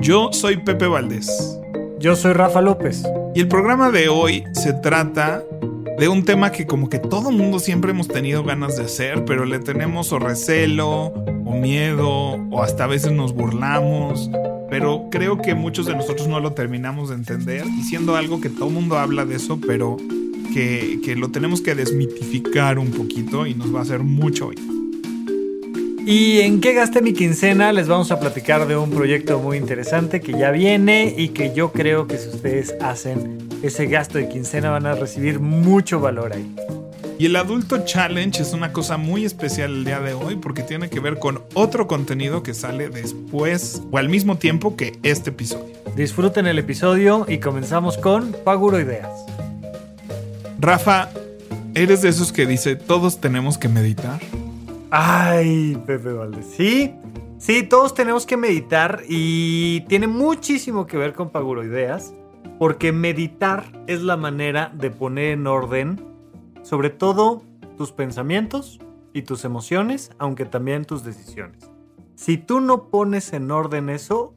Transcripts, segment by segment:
Yo soy Pepe Valdés. Yo soy Rafa López. Y el programa de hoy se trata de un tema que como que todo mundo siempre hemos tenido ganas de hacer, pero le tenemos o recelo, o miedo, o hasta a veces nos burlamos. Pero creo que muchos de nosotros no lo terminamos de entender, y siendo algo que todo mundo habla de eso, pero que, que lo tenemos que desmitificar un poquito y nos va a hacer mucho hoy. ¿Y en qué gasté mi quincena? Les vamos a platicar de un proyecto muy interesante que ya viene y que yo creo que si ustedes hacen ese gasto de quincena van a recibir mucho valor ahí. Y el Adulto Challenge es una cosa muy especial el día de hoy porque tiene que ver con otro contenido que sale después o al mismo tiempo que este episodio. Disfruten el episodio y comenzamos con Paguro Ideas. Rafa, ¿eres de esos que dice todos tenemos que meditar? Ay, Pepe Valdez. Sí, sí, todos tenemos que meditar y tiene muchísimo que ver con Paguroideas, porque meditar es la manera de poner en orden, sobre todo tus pensamientos y tus emociones, aunque también tus decisiones. Si tú no pones en orden eso,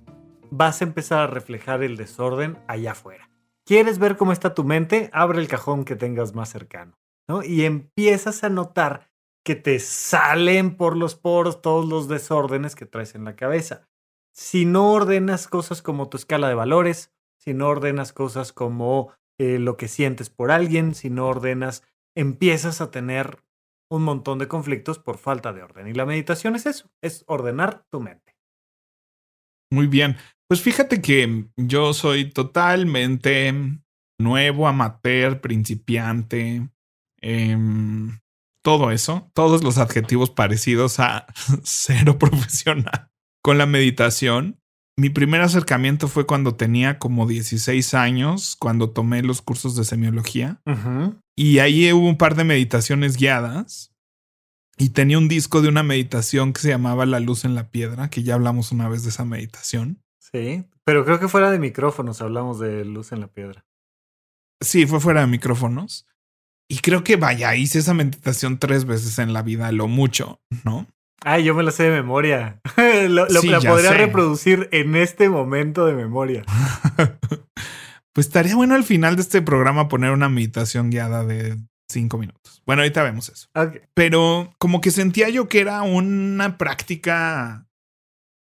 vas a empezar a reflejar el desorden allá afuera. ¿Quieres ver cómo está tu mente? Abre el cajón que tengas más cercano, ¿no? Y empiezas a notar que te salen por los poros todos los desórdenes que traes en la cabeza. Si no ordenas cosas como tu escala de valores, si no ordenas cosas como eh, lo que sientes por alguien, si no ordenas, empiezas a tener un montón de conflictos por falta de orden. Y la meditación es eso, es ordenar tu mente. Muy bien. Pues fíjate que yo soy totalmente nuevo, amateur, principiante. Eh, todo eso, todos los adjetivos parecidos a cero profesional. Con la meditación, mi primer acercamiento fue cuando tenía como 16 años, cuando tomé los cursos de semiología. Y ahí hubo un par de meditaciones guiadas. Y tenía un disco de una meditación que se llamaba La luz en la piedra, que ya hablamos una vez de esa meditación. Sí, pero creo que fuera de micrófonos hablamos de luz en la piedra. Sí, fue fuera de micrófonos. Y creo que vaya, hice esa meditación tres veces en la vida, lo mucho, ¿no? Ay, yo me la sé de memoria. lo, la podría reproducir en este momento de memoria. pues estaría bueno al final de este programa poner una meditación guiada de cinco minutos. Bueno, ahorita vemos eso. Pero como que sentía yo que era una práctica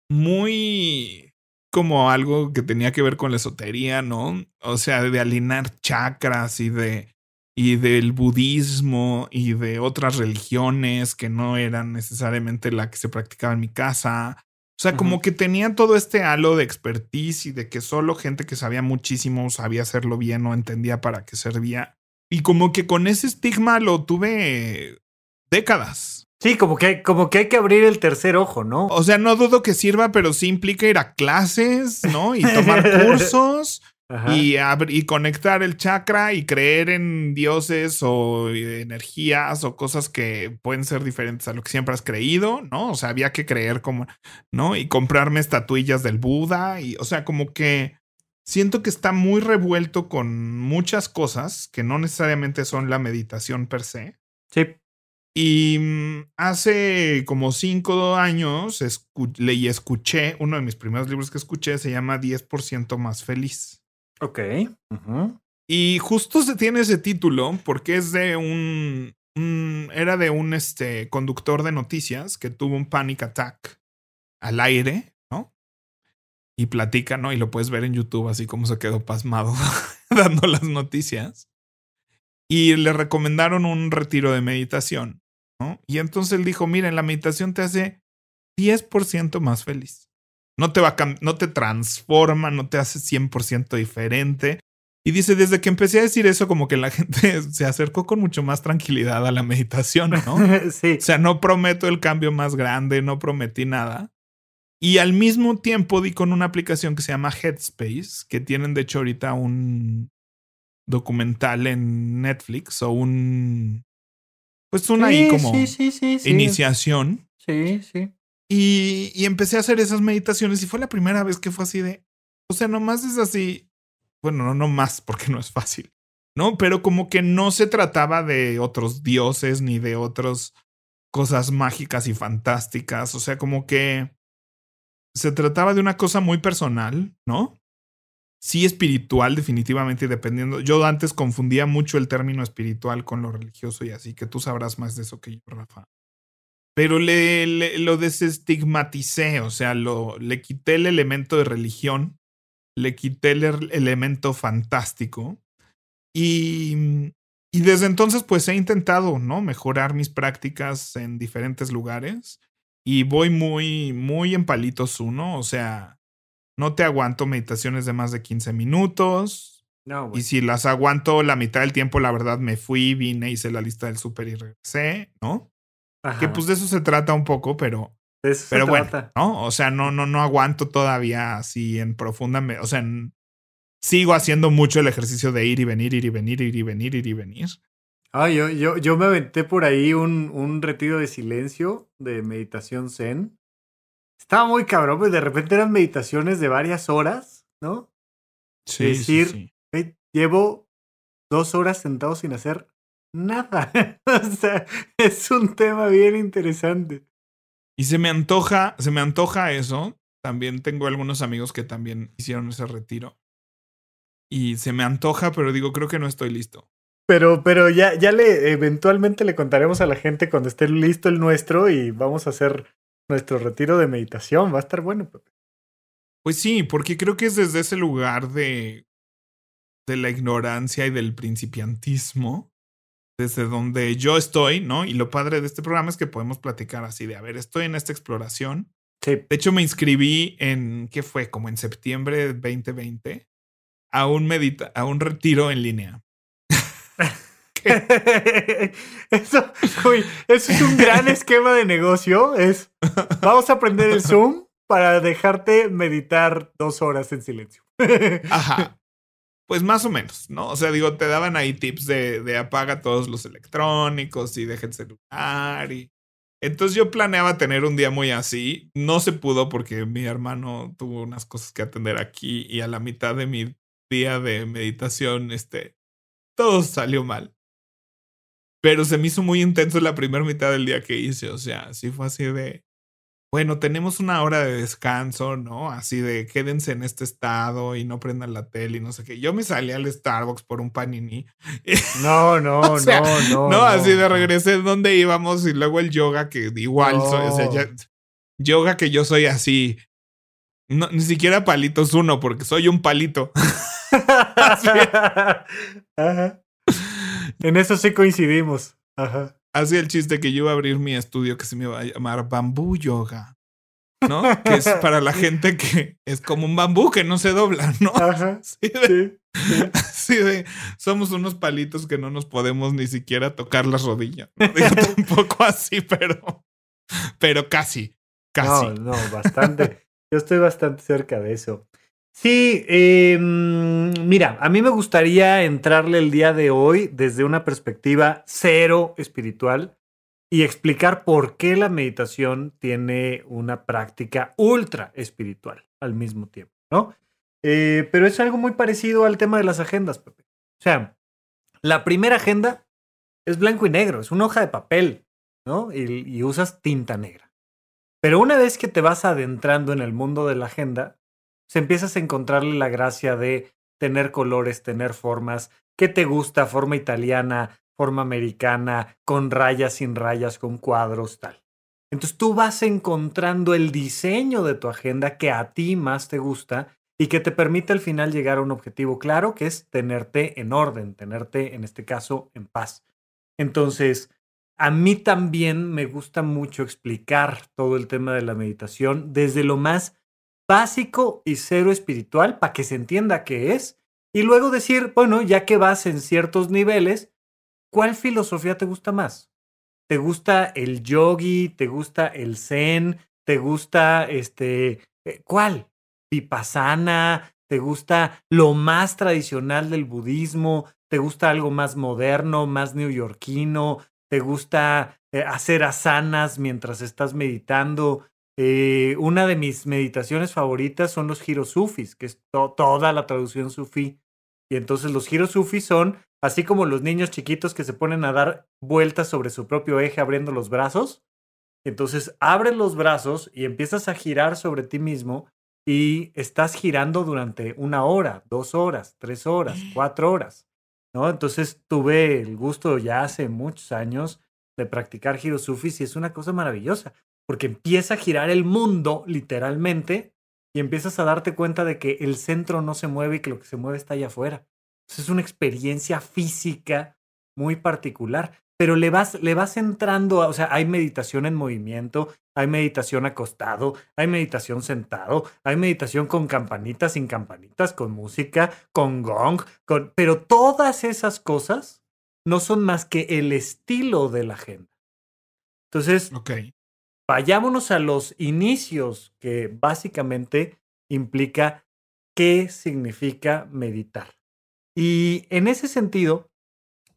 muy como algo que tenía que ver con la esotería, ¿no? O sea, de alinear chakras y de y del budismo y de otras religiones que no eran necesariamente la que se practicaba en mi casa. O sea, como que tenía todo este halo de expertise y de que solo gente que sabía muchísimo sabía hacerlo bien o entendía para qué servía. Y como que con ese estigma lo tuve décadas. Sí, como que, como que hay que abrir el tercer ojo, ¿no? O sea, no dudo que sirva, pero sí implica ir a clases, ¿no? Y tomar cursos y, y, conectar el chakra y creer en dioses o energías o cosas que pueden ser diferentes a lo que siempre has creído, ¿no? O sea, había que creer como, ¿no? Y comprarme estatuillas del Buda y, o sea, como que siento que está muy revuelto con muchas cosas que no necesariamente son la meditación per se. Sí. Y mm, hace como cinco años leí, escuché, uno de mis primeros libros que escuché se llama 10% más feliz. Ok. Y justo se tiene ese título porque es de un, era de un este, conductor de noticias que tuvo un panic attack al aire, ¿no? Y platica, ¿no? Y lo puedes ver en YouTube así como se quedó pasmado dando las noticias. Y le recomendaron un retiro de meditación, ¿no? Y entonces él dijo, miren, la meditación te hace 10% más feliz. No te, va no te transforma, no te hace 100% diferente. Y dice, desde que empecé a decir eso, como que la gente se acercó con mucho más tranquilidad a la meditación, ¿no? sí. O sea, no prometo el cambio más grande, no prometí nada. Y al mismo tiempo di con una aplicación que se llama Headspace, que tienen de hecho ahorita un documental en Netflix o un... Pues una ahí como iniciación. Sí, sí. Y, y empecé a hacer esas meditaciones y fue la primera vez que fue así de... O sea, nomás es así... Bueno, no, no más porque no es fácil. ¿no? Pero como que no se trataba de otros dioses ni de otras cosas mágicas y fantásticas, o sea, como que se trataba de una cosa muy personal, ¿no? Sí espiritual, definitivamente, dependiendo. Yo antes confundía mucho el término espiritual con lo religioso y así, que tú sabrás más de eso que yo, Rafa. Pero le, le lo desestigmaticé, o sea, lo, le quité el elemento de religión, le quité el elemento fantástico y, y desde entonces pues he intentado, ¿no? Mejorar mis prácticas en diferentes lugares y voy muy, muy en palitos uno, o sea, no te aguanto meditaciones de más de 15 minutos. No, y si las aguanto la mitad del tiempo, la verdad me fui, vine, hice la lista del súper y regresé, ¿no? Que pues de eso se trata un poco, pero pero bueno, ¿no? O sea, no, no, no aguanto todavía así en profunda, o sea, en, sigo haciendo mucho el ejercicio de ir y venir, ir y venir, ir y venir, ir y venir. Ah, yo, yo, yo me aventé por ahí un, un retiro de silencio, de meditación zen. Estaba muy cabrón, pues de repente eran meditaciones de varias horas, ¿no? Sí. decir, sí, llevo dos horas sentado sin hacer nada. o sea, es un tema bien interesante. Y se me antoja, se me antoja eso. También tengo algunos amigos que también hicieron ese retiro y se me antoja, pero digo, creo que no estoy listo. Pero, pero ya, ya le, eventualmente le contaremos a la gente cuando esté listo el nuestro y vamos a hacer nuestro retiro de meditación. Va a estar bueno, Pepe. Pues sí, porque creo que es desde ese lugar de, de la ignorancia y del principiantismo, desde donde yo estoy, ¿no? Y lo padre de este programa es que podemos platicar así de, a ver, estoy en esta exploración. Sí. De hecho, me inscribí en, ¿qué fue? Como en septiembre de 2020 a un, medita a un retiro en línea. eso, eso es un gran esquema de negocio. Es vamos a aprender el Zoom para dejarte meditar dos horas en silencio. Ajá. Pues más o menos, ¿no? O sea, digo, te daban ahí tips de, apaga todos los electrónicos y deja el celular y. Entonces yo planeaba tener un día muy así. No se pudo porque mi hermano tuvo unas cosas que atender aquí y a la mitad de mi día de meditación, este, todo salió mal. Pero se me hizo muy intenso la primera mitad del día que hice, o sea, sí fue así de, bueno, tenemos una hora de descanso, ¿no? Así de quédense en este estado y no prendan la tele y no sé qué. Yo me salí al Starbucks por un panini. No, no, no, no, no. así de regresé donde íbamos y luego el yoga que igual, o sea, yoga que yo soy así. No, ni siquiera palitos uno, porque soy un palito. En eso sí coincidimos. Ajá. Así el chiste que yo iba a abrir mi estudio que se me iba a llamar Bambú Yoga. ¿No? que es para la gente que es como un bambú que no se dobla, ¿no? Ajá. Así de, somos unos palitos que no nos podemos ni siquiera tocar las rodillas. No digo tampoco así, pero, pero casi, casi. No, no, bastante. Yo estoy bastante cerca de eso. Sí, em, mira, a mí me gustaría entrarle el día de hoy desde una perspectiva cero espiritual y explicar por qué la meditación tiene una práctica ultra espiritual al mismo tiempo, ¿no? Eh, pero es algo muy parecido al tema de las agendas, Pepe. O sea, la primera agenda es blanco y negro, es una hoja de papel, ¿no? y usas tinta negra. Pero una vez que te vas adentrando en el mundo de la agenda, se empiezas a encontrarle la gracia de tener colores, tener formas, qué te gusta, forma italiana, forma americana, con rayas, sin rayas, con cuadros, tal. Entonces tú vas encontrando el diseño de tu agenda que a ti más te gusta y que te permite al final llegar a un objetivo claro, que es tenerte en orden, tenerte, en este caso, en paz. Entonces, a mí también me gusta mucho explicar todo el tema de la meditación desde lo más básico y cero espiritual para que se entienda qué es. Y luego decir, bueno, ya que vas en ciertos niveles, ¿cuál filosofía te gusta más? ¿Te gusta el yogi? ¿Te gusta el zen? ¿Te gusta este eh, cuál? Vipassana, ¿te gusta lo más tradicional del budismo? ¿Te gusta algo más moderno, más neoyorquino? ¿Te gusta eh, hacer asanas mientras estás meditando? Eh, una de mis meditaciones favoritas son los giros sufis, que es toda la traducción sufí. Y entonces los giros sufis son así como los niños chiquitos que se ponen a dar vueltas sobre su propio eje abriendo los brazos. Entonces abres los brazos y empiezas a girar sobre ti mismo y estás girando durante una hora, dos horas, tres horas, cuatro horas. ¿no? Entonces tuve el gusto ya hace muchos años de practicar giros sufis y es una cosa maravillosa porque empieza a girar el mundo literalmente y empiezas a darte cuenta de que el centro no se mueve y que lo que se mueve está allá afuera. es una experiencia física muy particular, pero le vas, le vas entrando, o sea, hay meditación en movimiento, hay meditación acostado, hay meditación sentado, hay meditación con campanitas, sin campanitas, con música, con gong, con, pero todas esas cosas no son más que el estilo de la agenda. Entonces, okay vayámonos a los inicios, que básicamente implica qué significa meditar. Y en ese sentido,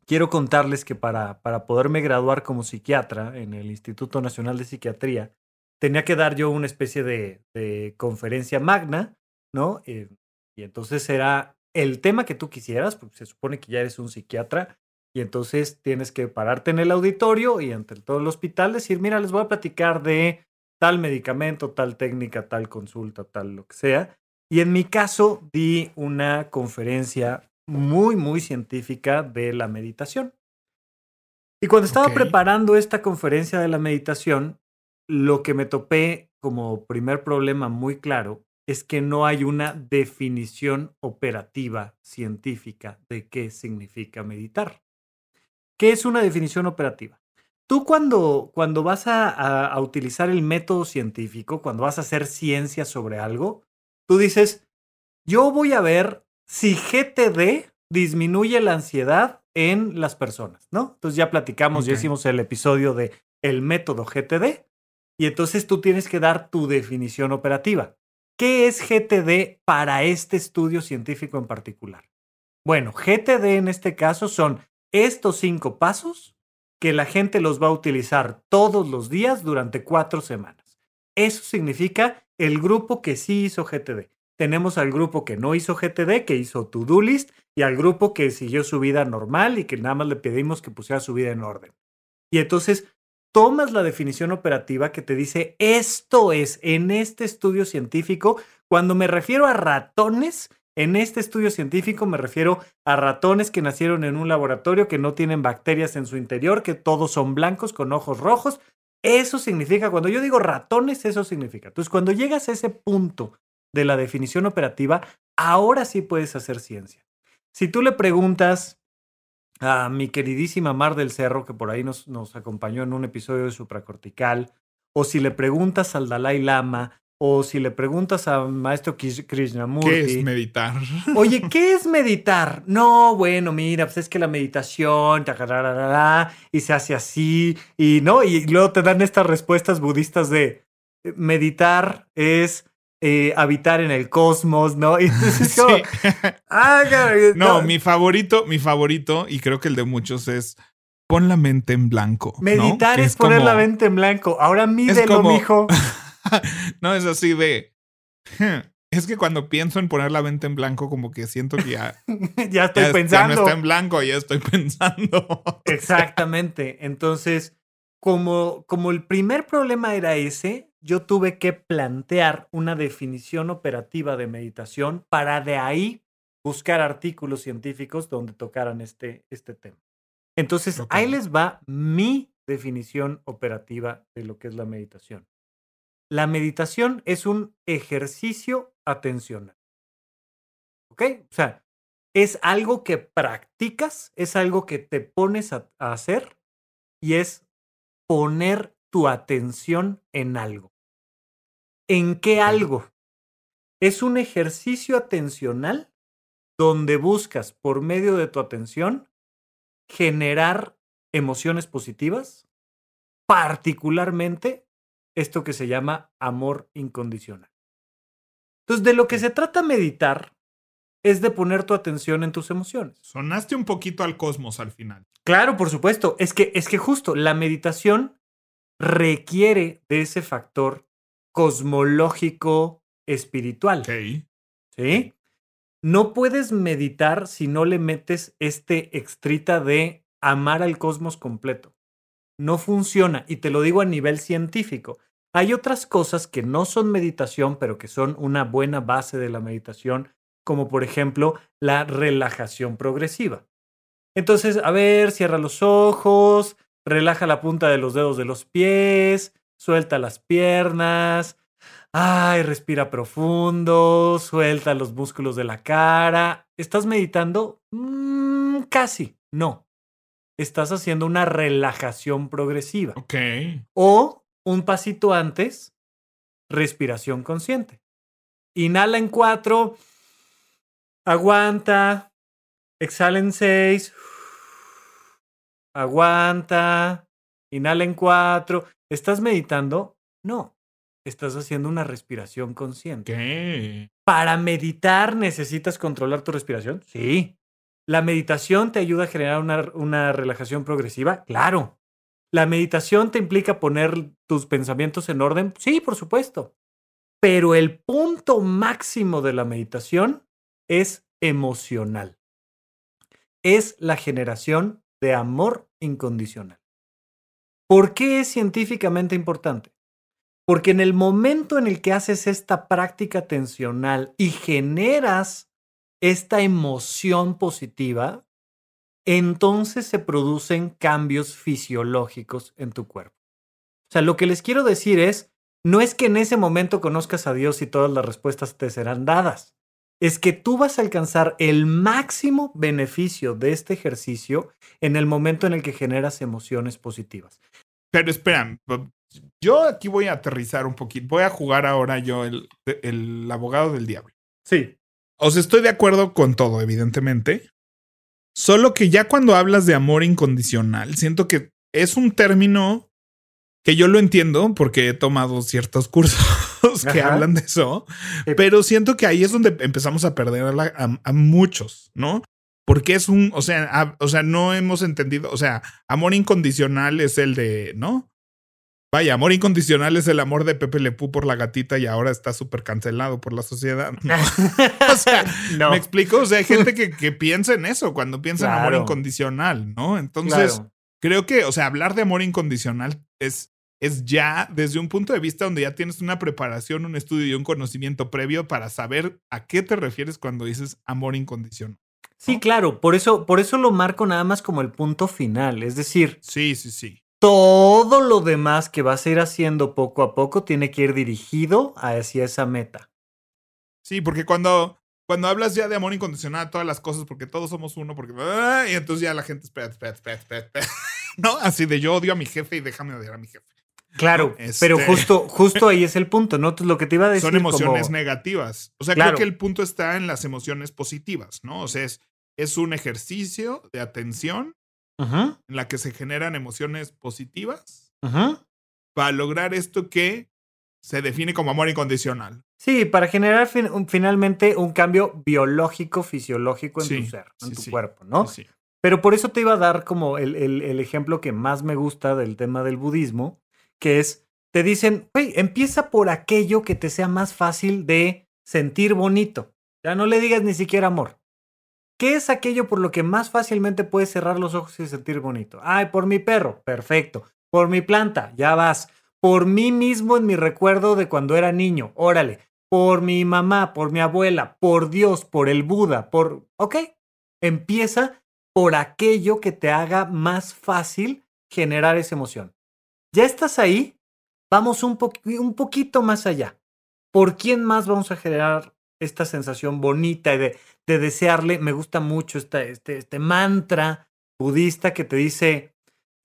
quiero contarles que para, para poderme graduar como psiquiatra en el Instituto Nacional de Psiquiatría, tenía que dar yo una especie de, conferencia magna, ¿no? Eh, y entonces era el tema que tú quisieras, porque se supone que ya eres un psiquiatra, y entonces tienes que pararte en el auditorio y ante todo el hospital decir, mira, les voy a platicar de tal medicamento, tal técnica, tal consulta, tal lo que sea. Y en mi caso di una conferencia muy, muy científica de la meditación. Y cuando estaba preparando esta conferencia de la meditación, lo que me topé como primer problema muy claro es que no hay una definición operativa científica de qué significa meditar. ¿Qué es una definición operativa? Tú cuando, cuando vas a, utilizar el método científico, cuando vas a hacer ciencia sobre algo, tú dices, yo voy a ver si GTD disminuye la ansiedad en las personas, ¿no? Entonces ya platicamos, ya hicimos el episodio de el método GTD y entonces tú tienes que dar tu definición operativa. ¿Qué es GTD para este estudio científico en particular? Bueno, GTD en este caso son estos cinco pasos que la gente los va a utilizar todos los días durante cuatro semanas. Eso significa el grupo que sí hizo GTD. Tenemos al grupo que no hizo GTD, que hizo to-do list, y al grupo que siguió su vida normal y que nada más le pedimos que pusiera su vida en orden. Y entonces tomas la definición operativa que te dice esto es en este estudio científico, cuando me refiero a ratones, en este estudio científico me refiero a ratones que nacieron en un laboratorio que no tienen bacterias en su interior, que todos son blancos con ojos rojos. Eso significa, cuando yo digo ratones, eso significa. Entonces, cuando llegas a ese punto de la definición operativa, ahora sí puedes hacer ciencia. Si tú le preguntas a mi queridísima Mar del Cerro, que por ahí nos, nos acompañó en un episodio de Supracortical, o si le preguntas al Dalai Lama, o si le preguntas a maestro Krishnamurti. ¿Qué es meditar? Oye, ¿qué es meditar? No, bueno, mira, pues es que la meditación, y se hace así, y no, y luego te dan estas respuestas budistas de meditar es eh, habitar en el cosmos, ¿no? Y entonces ah, no, mi favorito, mi favorito, y creo que el de muchos es pon la mente en blanco. Meditar es, poner la mente en blanco. Ahora mídelo, mijo. no es así de. Es que cuando pienso en poner la mente en blanco, como que siento que ya. ya estoy pensando. Ya no está en blanco, ya estoy pensando. Exactamente. Entonces, como, como el primer problema era ese, yo tuve que plantear una definición operativa de meditación para de ahí buscar artículos científicos donde tocaran este, este tema. Entonces, ahí les va mi definición operativa de lo que es la meditación. La meditación es un ejercicio atencional. ¿Ok? O sea, es algo que practicas, es algo que te pones a, hacer y es poner tu atención en algo. ¿En qué algo? Es un ejercicio atencional donde buscas por medio de tu atención generar emociones positivas, particularmente esto que se llama amor incondicional. Entonces, de lo que se trata meditar es de poner tu atención en tus emociones. Sonaste un poquito al cosmos al final. Claro, por supuesto. Es que, es que justo la meditación requiere de ese factor cosmológico espiritual. ¿Sí? No puedes meditar si no le metes este extrita de amar al cosmos completo. No funciona, y te lo digo a nivel científico. Hay otras cosas que no son meditación, pero que son una buena base de la meditación, como por ejemplo la relajación progresiva. Entonces, a ver, cierra los ojos, relaja la punta de los dedos de los pies, suelta las piernas, ay, respira profundo, suelta los músculos de la cara. ¿Estás meditando? Mm, casi, no. Estás haciendo una relajación progresiva. Ok. O un pasito antes, respiración consciente. Inhala en cuatro, aguanta, exhala en seis, aguanta, inhala en cuatro. ¿Estás meditando? No, estás haciendo una respiración consciente. ¿Qué? ¿Para meditar necesitas controlar tu respiración? Sí. ¿La meditación te ayuda a generar una, una relajación progresiva? Claro. ¿La meditación te implica poner tus pensamientos en orden? Sí, por supuesto. Pero el punto máximo de la meditación es emocional. Es la generación de amor incondicional. ¿Por qué es científicamente importante? Porque en el momento en el que haces esta práctica tensional y generas esta emoción positiva, entonces se producen cambios fisiológicos en tu cuerpo. O sea, lo que les quiero decir es, no es que en ese momento conozcas a Dios y todas las respuestas te serán dadas. Es que tú vas a alcanzar el máximo beneficio de este ejercicio en el momento en el que generas emociones positivas. Pero esperan, yo aquí voy a aterrizar un poquito. Voy a jugar ahora yo el, el abogado del diablo. Sí. O sea, estoy de acuerdo con todo, evidentemente. Solo que ya cuando hablas de amor incondicional, siento que es un término que yo lo entiendo porque he tomado ciertos cursos que Ajá. hablan de eso, pero siento que ahí es donde empezamos a perder a, la- a- a muchos, ¿no? Porque es un, o sea, a- o sea, no hemos entendido, o sea, amor incondicional es el de, ¿no? Vaya, amor incondicional es el amor de Pepe Le Pew por la gatita y ahora está súper cancelado por la sociedad. o sea, no. ¿Me explico? O sea, hay gente que, que piensa en eso cuando piensa en amor incondicional, ¿no? Entonces, Claro. creo que, o sea, hablar de amor incondicional es, es ya desde un punto de vista donde ya tienes una preparación, un estudio y un conocimiento previo para saber a qué te refieres cuando dices amor incondicional. Sí, claro, por eso, por eso lo marco nada más como el punto final. Es decir, Sí, sí, sí. Todo lo demás que vas a ir haciendo poco a poco tiene que ir dirigido hacia esa meta. Sí, porque cuando, cuando hablas ya de amor incondicional, todas las cosas, porque todos somos uno, porque. ah, Y entonces ya la gente, espera, espera, espera, espera, espera. ¿No? Así de yo odio a mi jefe y déjame odiar a mi jefe. Claro, Este- pero justo, justo ahí es el punto, ¿no? Lo que te iba a decir Son emociones como- negativas. O sea, Claro. creo que el punto está en las emociones positivas, ¿no? O sea, es, es un ejercicio de atención Ujú, en la que se generan emociones positivas ujú. para lograr esto que se define como amor incondicional. Sí, para generar fin- un- finalmente un cambio biológico, fisiológico en Sí, tu ser, en sí, tu sí. cuerpo, ¿no? Sí. Pero por eso te iba a dar como el, el- el ejemplo que más me gusta del tema del budismo, que es, te dicen, güey, empieza por aquello que te sea más fácil de sentir bonito. Ya no le digas ni siquiera amor. ¿Qué es aquello por lo que más fácilmente puedes cerrar los ojos y sentir bonito? Ay, por mi perro, perfecto. Por mi planta, ya vas. Por mí mismo en mi recuerdo de cuando era niño, órale. Por mi mamá, por mi abuela, por Dios, por el Buda, por... Ok, empieza por aquello que te haga más fácil generar esa emoción. Ya estás ahí, vamos un, poqui- un poquito más allá. ¿Por quién más vamos a generar esta sensación bonita de, de desearle? Me gusta mucho esta- este, este mantra budista que te dice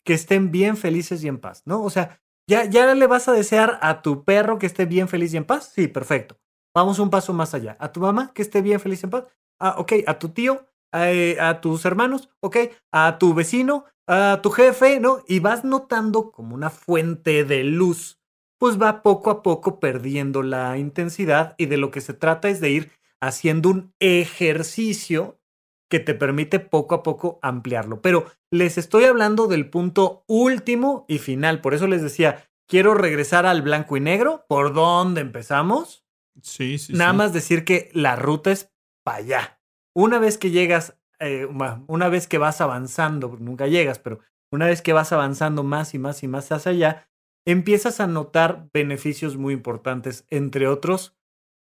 que estén bien felices y en paz, ¿no? O sea, ¿ya, ¿ya le vas a desear a tu perro que esté bien feliz y en paz? Sí, perfecto. Vamos un paso más allá. ¿A tu mamá que esté bien feliz y en paz? Ah, ok. ¿A tu tío? eh, a tus hermanos, ok, a tu vecino, a tu jefe, ¿no? Y vas notando como una fuente de luz pues va poco a poco perdiendo la intensidad y de lo que se trata es de ir haciendo un ejercicio que te permite poco a poco ampliarlo. Pero les estoy hablando del punto último y final. Por eso les decía, quiero regresar al blanco y negro. ¿Por dónde empezamos? Sí, sí. Nada sí. más decir que la ruta es para allá. Una vez que llegas, eh, una vez que vas avanzando, nunca llegas, pero una vez que vas avanzando más y más y más hacia allá, empiezas a notar beneficios muy importantes, entre otros,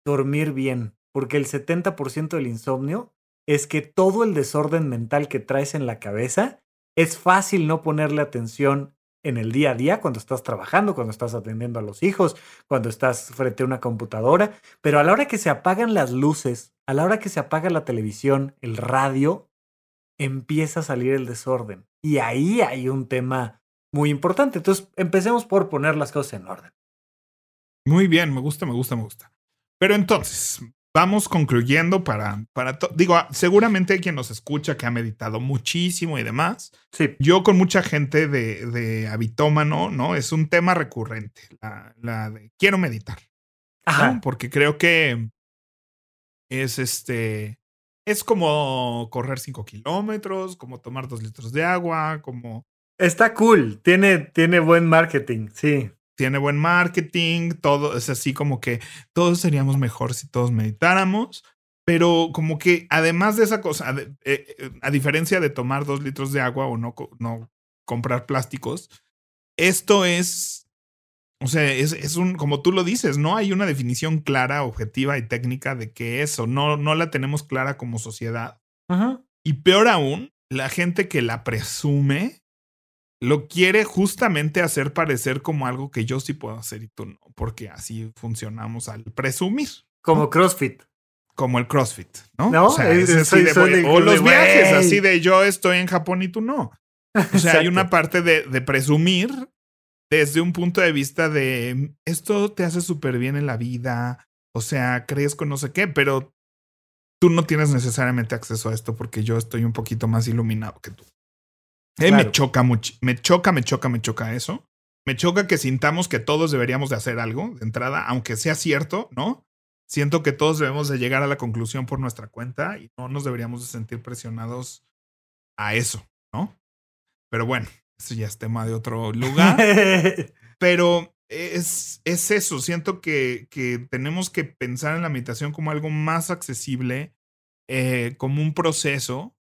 dormir bien, porque el 70% del insomnio es que todo el desorden mental que traes en la cabeza es fácil no ponerle atención en el día a día, cuando estás trabajando, cuando estás atendiendo a los hijos, cuando estás frente a una computadora, pero a la hora que se apagan las luces, a la hora que se apaga la televisión, el radio, empieza a salir el desorden. Y ahí hay un tema muy importante. Entonces, empecemos por poner las cosas en orden. Muy bien, me gusta, me gusta, me gusta. Pero entonces, vamos concluyendo para, para digo, seguramente hay quien nos escucha que ha meditado muchísimo y demás. Sí. Yo con mucha gente de, de habitómano, ¿no? Es un tema recurrente, la, la de quiero meditar. Ajá. ¿no? Porque creo que es este, es como correr cinco kilómetros, como tomar dos litros de agua, como... Está cool, tiene, tiene buen marketing, sí. Tiene buen marketing, todo es así como que todos seríamos mejor si todos meditáramos, pero como que además de esa cosa, a, eh, a diferencia de tomar dos litros de agua o no, no comprar plásticos, esto es, o sea, es, es, un, como tú lo dices, no hay una definición clara, objetiva y técnica de qué es o no, no la tenemos clara como sociedad. -huh. Y peor aún, la gente que la presume lo quiere justamente hacer parecer como algo que yo sí puedo hacer y tú no, porque así funcionamos al presumir. Como CrossFit. Como el CrossFit, ¿no? No, o, sea, es, es así de, de, o los viajes, wey. así de yo estoy en Japón y tú no. O sea, hay una parte de, de, presumir desde un punto de vista de esto te hace súper bien en la vida, o sea, crees con no sé qué, pero tú no tienes necesariamente acceso a esto porque yo estoy un poquito más iluminado que tú. Eh, claro. Me choca mucho, me choca, me choca, me choca eso. Me choca que sintamos que todos deberíamos de hacer algo de entrada, aunque sea cierto, ¿no? Siento que todos debemos de llegar a la conclusión por nuestra cuenta y no nos deberíamos de sentir presionados a eso, ¿no? Pero bueno, eso ya es tema de otro lugar. Pero es, es eso, siento que, que, tenemos que pensar en la meditación como algo más accesible, eh, como un proceso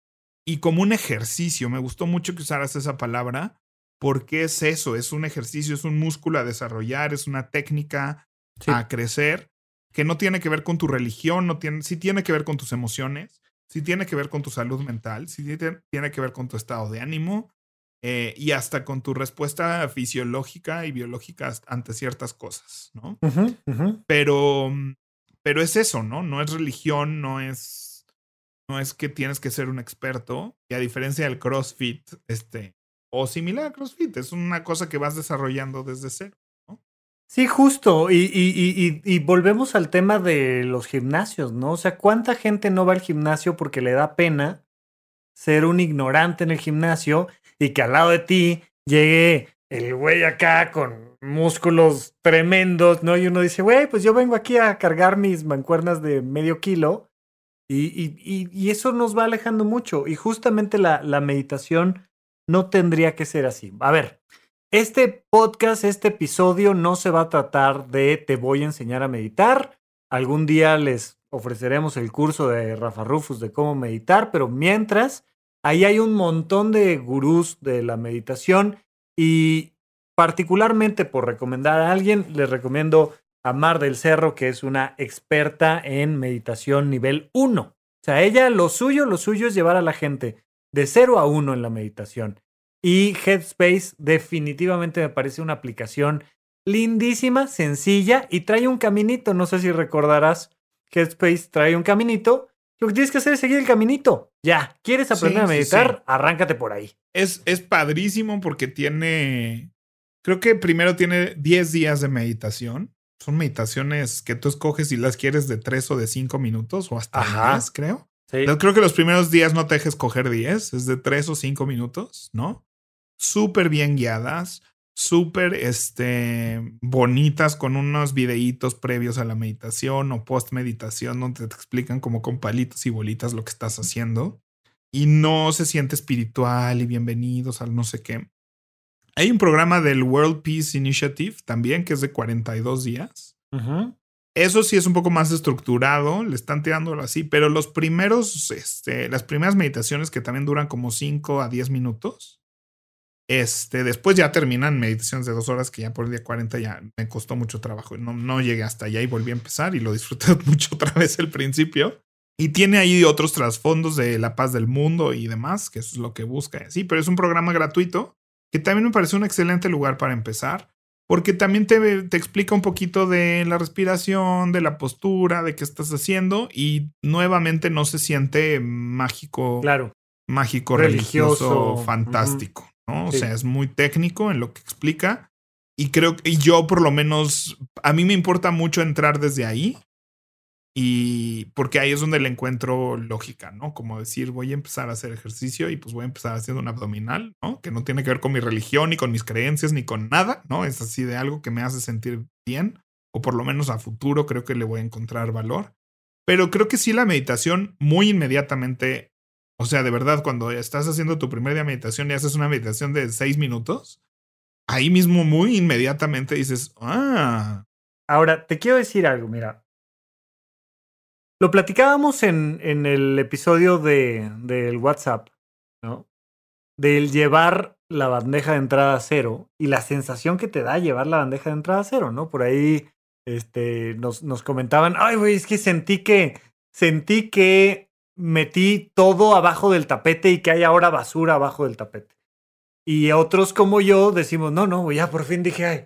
y como un ejercicio. Me gustó mucho que usaras esa palabra porque es eso, es un ejercicio, es un músculo a desarrollar, es una técnica sí. a crecer que no tiene que ver con tu religión, no tiene, sí tiene que ver con tus emociones, sí tiene que ver con tu salud mental, sí tiene que ver con tu estado de ánimo eh, y hasta con tu respuesta fisiológica y biológica ante ciertas cosas, ¿no? Uh -huh, uh -huh. Pero, pero es eso, ¿no? No es religión, no es, no es que tienes que ser un experto y a diferencia del CrossFit, este, o similar al CrossFit, es una cosa que vas desarrollando desde cero. Sí, justo. Y, y, y, volvemos al tema de los gimnasios, ¿no? O sea, ¿cuánta gente no va al gimnasio porque le da pena ser un ignorante en el gimnasio y que al lado de ti llegue el güey acá con músculos tremendos, ¿no? Y uno dice, güey, pues yo vengo aquí a cargar mis mancuernas de medio kilo y, eso nos va alejando mucho. Y justamente la, la meditación no tendría que ser así. A ver, este podcast, este episodio no se va a tratar de te voy a enseñar a meditar. Algún día les ofreceremos el curso de Rafa Rufus de cómo meditar, pero mientras, ahí hay un montón de gurús de la meditación y particularmente por recomendar a alguien, les recomiendo a Mar del Cerro, que es una experta en meditación nivel 1. O sea, ella lo suyo, lo suyo es llevar a la gente de 0 a 1 en la meditación. Y Headspace definitivamente me parece una aplicación lindísima, sencilla y trae un caminito. No sé si recordarás, Headspace trae un caminito. Lo que tienes que hacer es seguir el caminito. Ya, ¿quieres aprender sí, a meditar? Sí, sí. Arráncate por ahí. Es, es padrísimo porque tiene, creo que primero tiene 10 días de meditación. Son meditaciones que tú escoges si las quieres de 3 o de 5 minutos o hasta Ajá. 10, creo. Sí. Creo que los primeros días no te dejes coger 10, es de 3 o 5 minutos, ¿no? súper bien guiadas, súper este, bonitas con unos videitos previos a la meditación o post meditación donde te explican como con palitos y bolitas lo que estás haciendo y no se siente espiritual y bienvenidos al no sé qué. Hay un programa del World Peace Initiative también que es de 42 días. Eso sí es un poco más estructurado, le están tirándolo así, pero los primeros, este, las primeras meditaciones que también duran como 5 a 10 minutos, este, después ya terminan meditaciones de dos horas que ya por el día 40 ya me costó mucho trabajo. No, no llegué hasta allá y volví a empezar y lo disfruté mucho otra vez el principio. Y tiene ahí otros trasfondos de la paz del mundo y demás, que eso es lo que busca. Sí, pero es un programa gratuito que también me parece un excelente lugar para empezar, porque también te, te explica un poquito de la respiración, de la postura, de qué estás haciendo y nuevamente no se siente mágico. Claro. Mágico, religioso, fantástico. O sea, es muy técnico en lo que explica. Y creo que yo por lo menos, a mí me importa mucho entrar desde ahí. Y porque ahí es donde le encuentro lógica, ¿no? Como decir, voy a empezar a hacer ejercicio y pues voy a empezar haciendo un abdominal, ¿no? Que no tiene que ver con mi religión, ni con mis creencias, ni con nada, ¿no? Es así de algo que me hace sentir bien, o por lo menos a futuro creo que le voy a encontrar valor. Pero creo que sí la meditación muy inmediatamente o sea, de verdad, cuando estás haciendo tu primer día de meditación y haces una meditación de seis minutos, ahí mismo muy inmediatamente dices, ah. Ahora, te quiero decir algo, mira. Lo platicábamos en, en el episodio de, del WhatsApp, ¿no? Del llevar la bandeja de entrada a cero y la sensación que te da llevar la bandeja de entrada a cero, ¿no? Por ahí este, nos, nos comentaban, ay, güey, es que sentí que, sentí que metí todo abajo del tapete y que hay ahora basura abajo del tapete. Y otros como yo decimos, no, no, ya por fin dije, ay,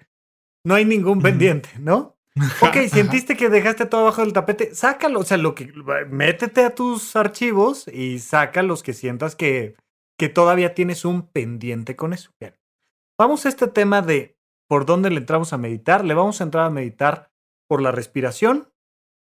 no hay ningún pendiente, ¿no? Ok, sentiste que dejaste todo abajo del tapete, sácalo, o sea, lo que, métete a tus archivos y saca los que sientas que, que todavía tienes un pendiente con eso. Bien. Vamos a este tema de por dónde le entramos a meditar. Le vamos a entrar a meditar por la respiración,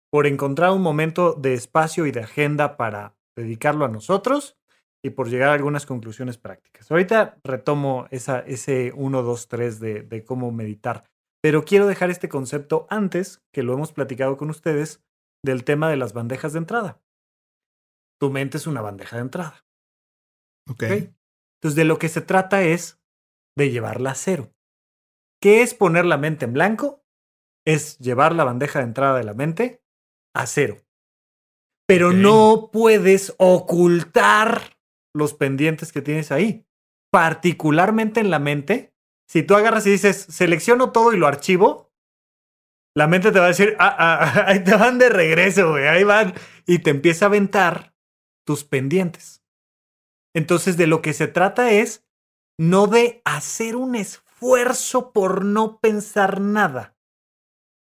por encontrar un momento de espacio y de agenda para dedicarlo a nosotros y por llegar a algunas conclusiones prácticas. Ahorita retomo esa, ese 1, 2, 3 de, de cómo meditar, pero quiero dejar este concepto antes, que lo hemos platicado con ustedes, del tema de las bandejas de entrada. Tu mente es una bandeja de entrada. Ok. Entonces, de lo que se trata es de llevarla a cero. ¿Qué es poner la mente en blanco? Es llevar la bandeja de entrada de la mente a cero. Pero no puedes ocultar los pendientes que tienes ahí. Particularmente en la mente, si tú agarras y dices, selecciono todo y lo archivo, la mente te va a decir, ah, ah, ah ahí te van de regreso, güey, ahí van. Y te empieza a aventar tus pendientes. Entonces, de lo que se trata es no de hacer un esfuerzo por no pensar nada,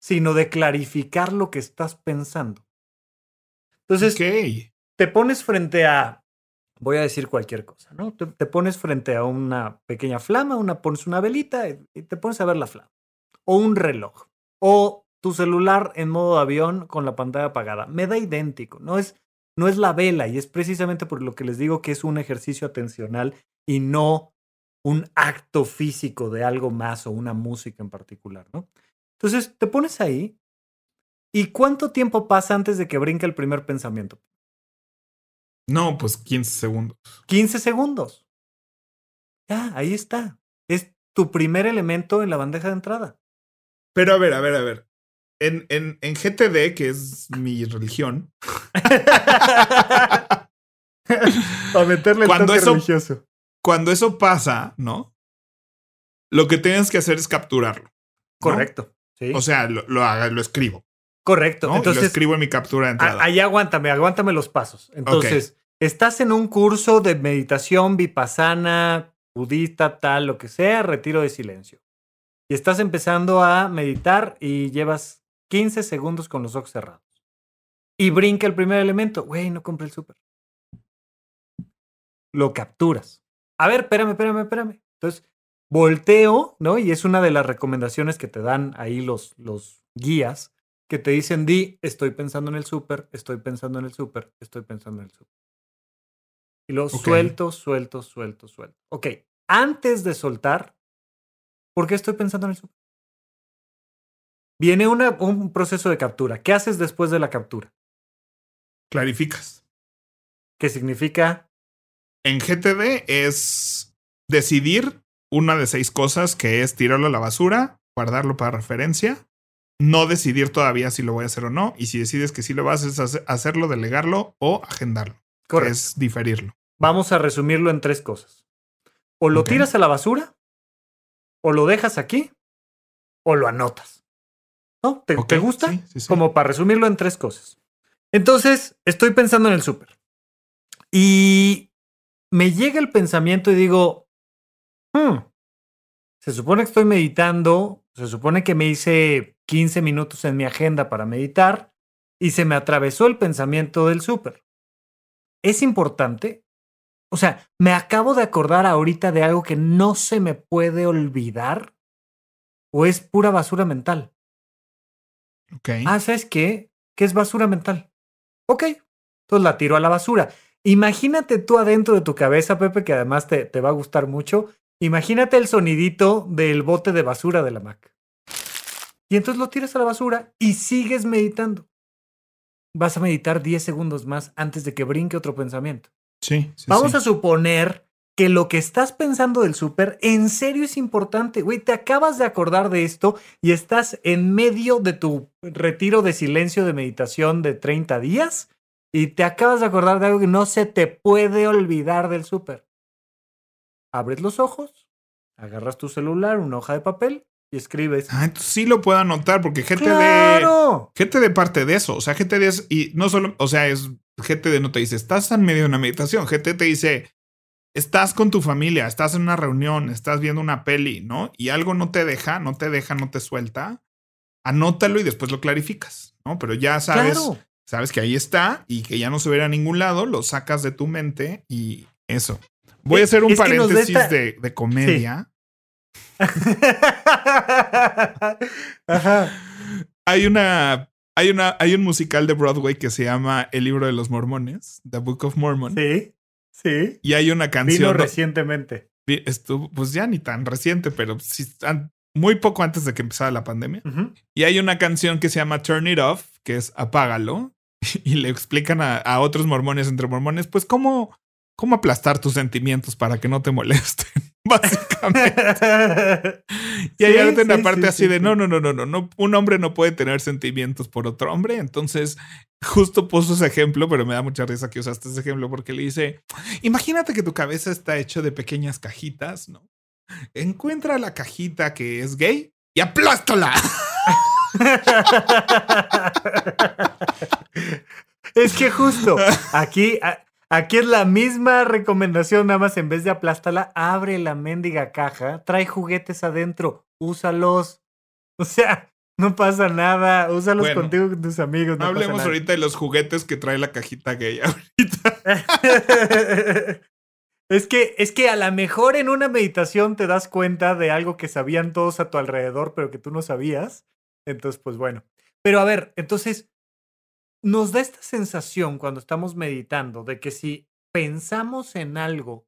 sino de clarificar lo que estás pensando. Entonces, te pones frente a, voy a decir cualquier cosa, ¿no? Te, pones frente a una pequeña flama, una, pones una velita y te pones a ver la flama. O un reloj. O tu celular en modo avión con la pantalla apagada. Me da idéntico, no es, no es la vela y es precisamente por lo que les digo que es un ejercicio atencional y no un acto físico de algo más o una música en particular, ¿no? Entonces, te pones ahí. ¿Y cuánto tiempo pasa antes de que brinque el primer pensamiento? No, pues 15 segundos. 15 segundos. Ya, ahí está. Es tu primer elemento en la bandeja de entrada. Pero a ver, a ver, a ver. En, en, en GTD, que es mi religión. Para meterle el cuando eso, religioso. Cuando eso pasa, ¿no? Lo que tienes que hacer es capturarlo. Correcto. O sea, lo, lo, escribo. Correcto. Entonces, lo escribo en mi captura de entrada. Ahí aguántame, aguántame los pasos. Entonces, estás en un curso de meditación vipassana, budista, tal, lo que sea, retiro de silencio. Y estás empezando a meditar y llevas 15 segundos con los ojos cerrados. Y brinca el primer elemento. Güey, no compré el súper. Lo capturas. A ver, espérame, espérame, espérame. Entonces, volteo, ¿no? Y es una de las recomendaciones que te dan ahí los, los guías, que te dicen, di, estoy pensando en el súper, estoy pensando en el súper, estoy pensando en el súper. Y lo suelto, suelto, suelto, suelto. Ok, antes de soltar, ¿Por qué estoy pensando en el súper? Viene una, un proceso de captura. ¿Qué haces después de la captura? Clarificas. ¿Qué significa? En GTD es decidir una de seis cosas que es tirarlo a la basura, guardarlo para referencia, no decidir todavía si lo voy a hacer o no, y si decides que sí lo vas a hacerlo, delegarlo o agendarlo. Correcto. es diferirlo. Vamos a resumirlo en tres cosas. O lo tiras a la basura, o lo dejas aquí, o lo anotas. ¿No? ¿Te, gusta? Como para resumirlo en tres cosas. Entonces, estoy pensando en el súper. Y me llega el pensamiento y digo, hmm, se supone que estoy meditando, se supone que me hice 15 minutos en mi agenda para meditar y se me atravesó el pensamiento del súper. ¿Es importante? O sea, me acabo de acordar ahorita de algo que no se me puede olvidar o es pura basura mental. Ok. Ah, ¿sabes qué? ¿Qué es basura mental? Ok, entonces la tiro a la basura. Imagínate tú adentro de tu cabeza, Pepe, que además te, te va a gustar mucho. Imagínate el sonidito del bote de basura de la Mac. Y entonces lo tiras a la basura y sigues meditando. Vas a meditar 10 segundos más antes de que brinque otro pensamiento. Sí. Vamos a suponer que lo que estás pensando del súper en serio es importante. Güey, te acabas de acordar de esto y estás en medio de tu retiro de silencio de meditación de 30 días y te acabas de acordar de algo que no se te puede olvidar del súper. Abres los ojos, agarras tu celular, una hoja de papel y escribes. Ah, entonces sí lo puedo anotar porque gente de. Gente de parte de eso. O sea, gente de. Y no solo. O sea, es. Gente de no te dice, estás en medio de una meditación. Gente te dice, estás con tu familia, estás en una reunión, estás viendo una peli, ¿no? Y algo no te deja, no te deja, no te suelta. Anótalo y después lo clarificas, ¿no? Pero ya sabes sabes que ahí está y que ya no se verá a ningún lado, lo sacas de tu mente y eso. Voy a hacer un paréntesis de, comedia. Hay una. Hay, una, hay un musical de Broadway que se llama El libro de los mormones, The Book of Mormon. Sí, sí. Y hay una canción. Vino recientemente. Estuvo, pues ya ni tan reciente, pero sí, muy poco antes de que empezara la pandemia. Y hay una canción que se llama Turn It Off, que es Apágalo, y le explican a, otros mormones entre mormones, pues cómo, cómo aplastar tus sentimientos para que no te molesten, básicamente. y hay sí, una parte así de, no, no, no, no, no, no, un hombre no puede tener sentimientos por otro hombre. Entonces, justo puso ese ejemplo, pero me da mucha risa que usaste ese ejemplo porque le dice, imagínate que tu cabeza está hecho de pequeñas cajitas, ¿no? Encuentra la cajita que es gay y aplástala. es que justo aquí, aquí es la misma recomendación, nada más en vez de aplástala, abre la mendiga caja, trae juguetes adentro, úsalos. O sea, no pasa nada, úsalos contigo con tus amigos. No hablemos ahorita de los juguetes que trae la cajita gay ahorita. es que, es que a lo mejor en una meditación te das cuenta de algo que sabían todos a tu alrededor, pero que tú no sabías. Entonces, pues bueno. Pero a ver, entonces, nos da esta sensación cuando estamos meditando de que si pensamos en algo,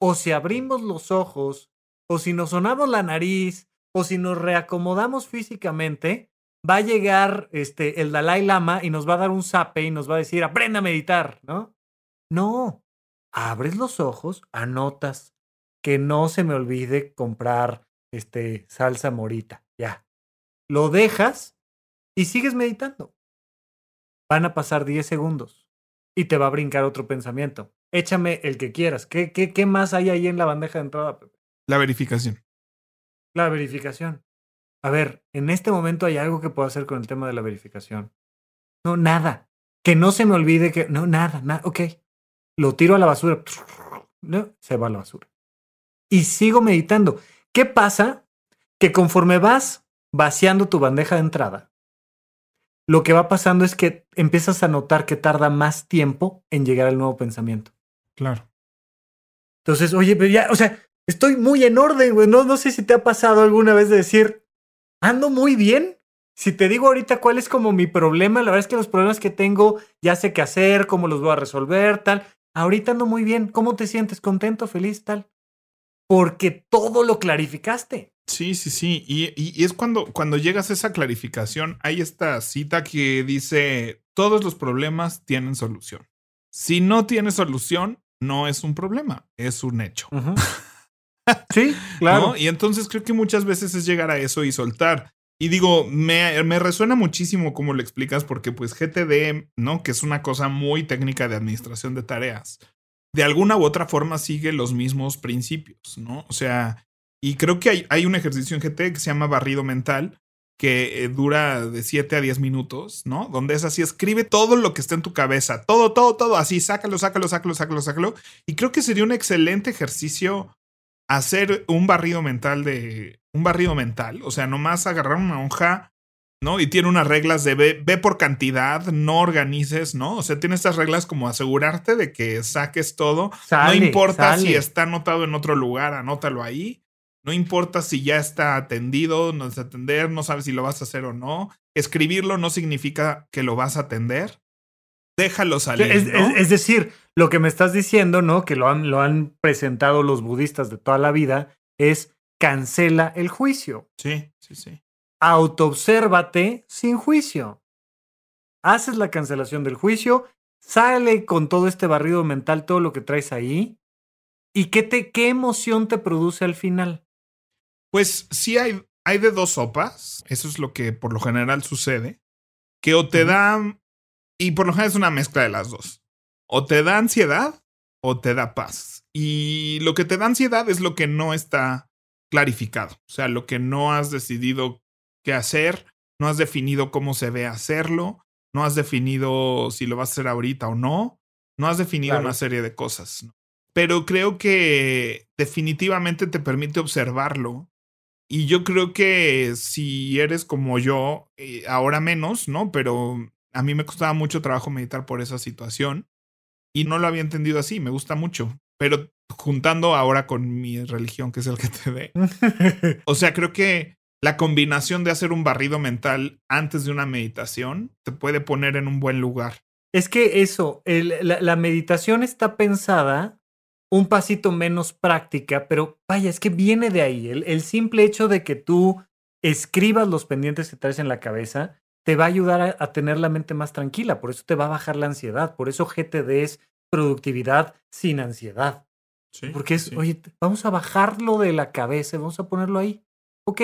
o si abrimos los ojos, o si nos sonamos la nariz, o si nos reacomodamos físicamente, va a llegar este, el Dalai Lama y nos va a dar un zape y nos va a decir, aprenda a meditar, ¿no? No, abres los ojos, anotas, que no se me olvide comprar este, salsa morita, ya, lo dejas y sigues meditando. Van a pasar 10 segundos y te va a brincar otro pensamiento. Échame el que quieras. ¿Qué, qué, qué más hay ahí en la bandeja de entrada, La verificación. La verificación. A ver, en este momento hay algo que puedo hacer con el tema de la verificación. No, nada. Que no se me olvide que. No, nada, nada. Ok. Lo tiro a la basura. No, se va a la basura. Y sigo meditando. ¿Qué pasa? Que conforme vas vaciando tu bandeja de entrada, lo que va pasando es que empiezas a notar que tarda más tiempo en llegar al nuevo pensamiento. Claro. Entonces, oye, pero ya, o sea, estoy muy en orden, güey. No, no sé si te ha pasado alguna vez de decir, ando muy bien. Si te digo ahorita cuál es como mi problema, la verdad es que los problemas que tengo ya sé qué hacer, cómo los voy a resolver, tal. Ahorita ando muy bien. ¿Cómo te sientes? ¿Contento? ¿Feliz? Tal. Porque todo lo clarificaste. Sí, sí, sí. Y, y, es cuando, cuando llegas a esa clarificación, hay esta cita que dice, todos los problemas tienen solución. Si no tiene solución, no es un problema, es un hecho. sí, claro. Y entonces creo que muchas veces es llegar a eso y soltar. Y digo, me, me, resuena muchísimo cómo lo explicas, porque pues GTD, ¿no? Que es una cosa muy técnica de administración de tareas, de alguna u otra forma sigue los mismos principios, ¿no? O sea, y creo que hay, hay un ejercicio en GTD que se llama barrido mental, que eh, dura de 7 a 10 minutos, ¿no? Donde es así, escribe todo lo que está en tu cabeza, todo, todo, todo, así, sácalo, sácalo, sácalo, sácalo, sácalo. Y creo que sería un excelente ejercicio hacer un barrido mental de un barrido mental, o sea, nomás agarrar una hoja, ¿no? Y tiene unas reglas de ve, ve, por cantidad, no organices, ¿no? O sea, tiene estas reglas como asegurarte de que saques todo. no importa si está anotado en otro lugar, anótalo ahí. No importa si ya está atendido, no es atender, no sabes si lo vas a hacer o no. Escribirlo no significa que lo vas a atender déjalo salir. Es, decir, lo que me estás diciendo, ¿no? Que lo han, lo han presentado los budistas de toda la vida, es cancela el juicio. Sí, sí, sí. Autoobsérvate sin juicio. Haces la cancelación del juicio, sale con todo este barrido mental, todo lo que traes ahí. ¿Y qué, te, qué emoción te produce al final? Pues sí hay, hay de dos sopas. Eso es lo que por lo general sucede. Que o te dan y por lo general es una mezcla de las dos. O te da ansiedad o te da paz. Y lo que te da ansiedad es lo que no está clarificado. O sea, lo que no has decidido qué hacer, no has definido cómo se ve hacerlo, no has definido si lo vas a hacer ahorita o no, no has definido una serie de cosas. Pero creo que definitivamente te permite observarlo. Y yo creo que si eres como yo, eh, ahora menos, ¿no? Pero a mí me costaba mucho trabajo meditar por esa situación y no lo había entendido así, me gusta mucho, pero juntando ahora con mi religión, que es el que te dé. o sea, creo que la combinación de hacer un barrido mental antes de una meditación te puede poner en un buen lugar. Es que eso, la, meditación está pensada un pasito menos práctica, pero vaya, es que viene de ahí. El, el simple hecho de que tú escribas los pendientes que traes en la cabeza te va a ayudar a, tener la mente más tranquila, por eso te va a bajar la ansiedad, por eso GTD es productividad sin ansiedad. Porque es, oye, vamos a bajarlo de la cabeza, vamos a ponerlo ahí. Ok,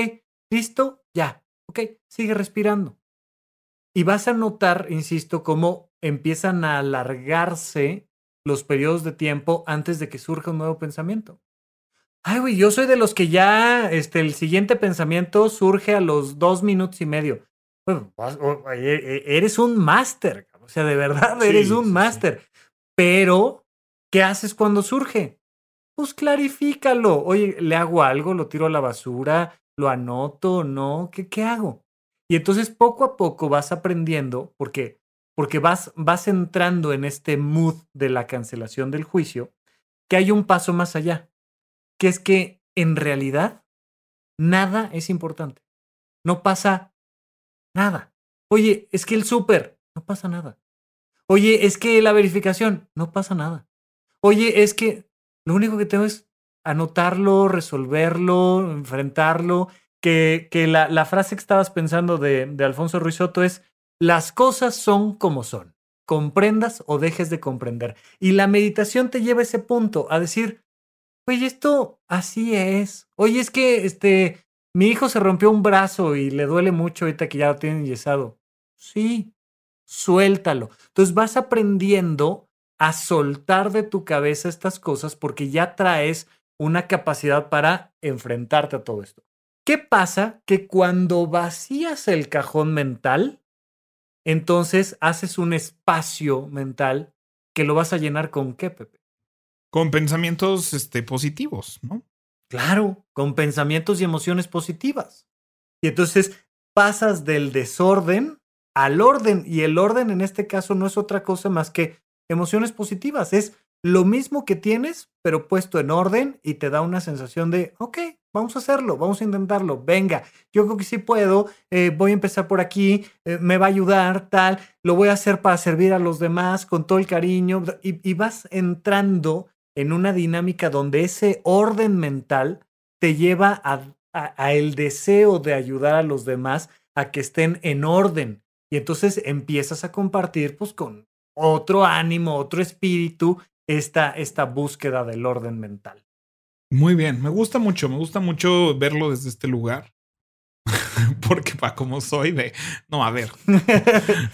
listo, ya. Ok, sigue respirando. Y vas a notar, insisto, cómo empiezan a alargarse los periodos de tiempo antes de que surja un nuevo pensamiento. Ay, güey, yo soy de los que ya este, el siguiente pensamiento surge a los dos minutos y medio. E, e, eres un máster, o sea, de verdad eres un máster. Pero, ¿qué haces cuando surge? Pues clarifícalo. Oye, ¿le hago algo? ¿Lo tiro a la basura? ¿Lo anoto? ¿No? ¿Qué, qué hago? Y entonces poco a poco vas aprendiendo, porque, porque vas, vas entrando en este mood de la cancelación del juicio, que hay un paso más allá, que es que en realidad nada es importante. No pasa Nada. Oye, es que el súper, no pasa nada. Oye, es que la verificación, no pasa nada. Oye, es que lo único que tengo es anotarlo, resolverlo, enfrentarlo. Que, que la, la frase que estabas pensando de, de Alfonso Ruizotto es, las cosas son como son, comprendas o dejes de comprender. Y la meditación te lleva a ese punto, a decir, oye, esto así es. Oye, es que este, mi hijo se rompió un brazo y le duele mucho ahorita que ya lo tienen yesado. Sí, suéltalo. Entonces vas aprendiendo a soltar de tu cabeza estas cosas porque ya traes una capacidad para enfrentarte a todo esto. ¿Qué pasa? Que cuando vacías el cajón mental, entonces haces un espacio mental que lo vas a llenar con qué, Pepe? Con pensamientos este, positivos, ¿no? Claro, con pensamientos y emociones positivas. Y entonces pasas del desorden al orden. Y el orden en este caso no es otra cosa más que emociones positivas. Es lo mismo que tienes, pero puesto en orden y te da una sensación de, ok, vamos a hacerlo, vamos a intentarlo, venga, yo creo que sí puedo, eh, voy a empezar por aquí, eh, me va a ayudar, tal, lo voy a hacer para servir a los demás con todo el cariño y vas entrando en una dinámica donde ese orden mental te lleva a a, el deseo de ayudar a los demás a que estén en orden. Y entonces empiezas a compartir pues con otro ánimo, otro espíritu, esta, esta búsqueda del orden mental. Muy bien, me gusta mucho, me gusta mucho verlo desde este lugar. Porque para como soy de, no, a ver,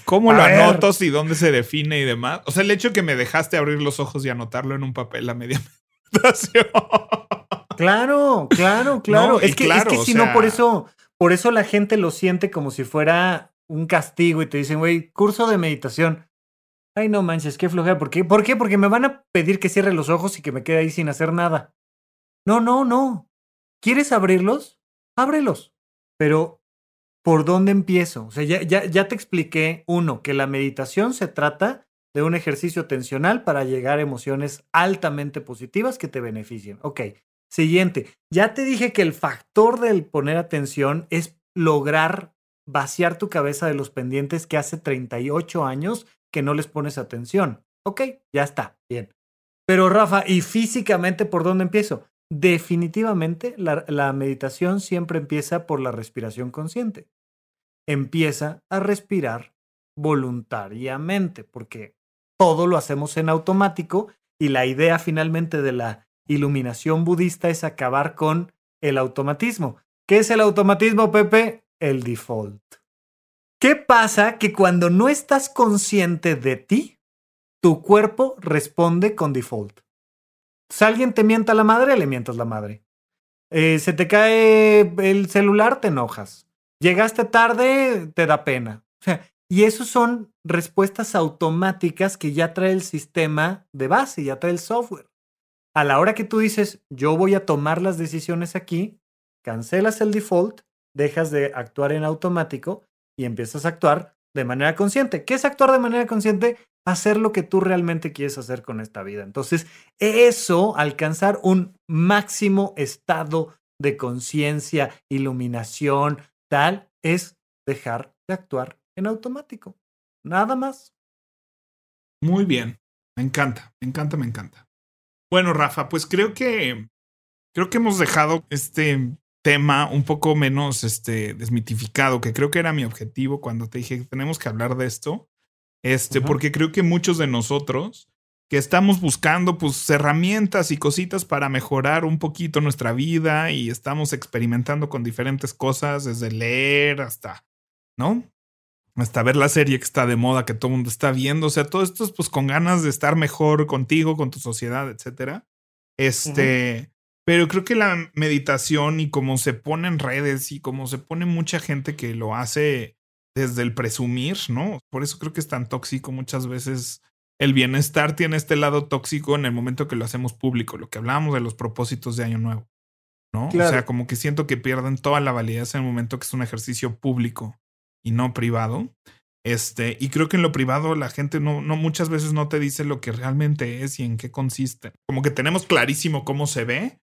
¿cómo lo anoto y dónde se define y demás? O sea, el hecho que me dejaste abrir los ojos y anotarlo en un papel a media meditación. Claro, claro, claro. es, que, es que si no, por eso, por eso la gente lo siente como si fuera un castigo y te dicen, güey, curso de meditación. Ay, no manches, qué flojera. ¿Por qué? ¿Por qué? Porque me van a pedir que cierre los ojos y que me quede ahí sin hacer nada. No, no, no. ¿Quieres abrirlos? Ábrelos. Pero, ¿por dónde empiezo? O sea, ya, ya, ya te expliqué, uno, que la meditación se trata de un ejercicio tensional para llegar a emociones altamente positivas que te beneficien. Ok, siguiente. Ya te dije que el factor del poner atención es lograr vaciar tu cabeza de los pendientes que hace 38 años que no les pones atención. Ok, ya está, bien. Pero Rafa, ¿y físicamente por dónde empiezo? Definitivamente la, la meditación siempre empieza por la respiración consciente. Empieza a respirar voluntariamente, porque todo lo hacemos en automático y la idea finalmente de la iluminación budista es acabar con el automatismo. ¿Qué es el automatismo, Pepe? El default. ¿Qué pasa? Que cuando no estás consciente de ti, tu cuerpo responde con default. Si alguien te mienta la madre, le mientas la madre. Eh, se te cae el celular, te enojas. Llegaste tarde, te da pena. Y eso son respuestas automáticas que ya trae el sistema de base, ya trae el software. A la hora que tú dices, yo voy a tomar las decisiones aquí, cancelas el default, dejas de actuar en automático y empiezas a actuar de manera consciente. ¿Qué es actuar de manera consciente? Hacer lo que tú realmente quieres hacer con esta vida. Entonces, eso, alcanzar un máximo estado de conciencia, iluminación, tal, es dejar de actuar en automático. Nada más. Muy bien. Me encanta, me encanta, me encanta. Bueno, Rafa, pues creo que creo que hemos dejado este tema un poco menos este, desmitificado, que creo que era mi objetivo cuando te dije que tenemos que hablar de esto. Este, porque creo que muchos de nosotros que estamos buscando pues herramientas y cositas para mejorar un poquito nuestra vida y estamos experimentando con diferentes cosas, desde leer hasta, ¿no? Hasta ver la serie que está de moda, que todo el mundo está viendo. O sea, todo esto es pues con ganas de estar mejor contigo, con tu sociedad, etcétera. Este, pero creo que la meditación y cómo se pone en redes y cómo se pone mucha gente que lo hace desde el presumir, ¿no? Por eso creo que es tan tóxico muchas veces. El bienestar tiene este lado tóxico en el momento que lo hacemos público, lo que hablábamos de los propósitos de Año Nuevo, ¿no? O sea, como que siento que pierden toda la validez en el momento que es un ejercicio público y no privado. Este, y creo que en lo privado la gente no, no muchas veces no te dice lo que realmente es y en qué consiste. Como que tenemos clarísimo cómo se ve,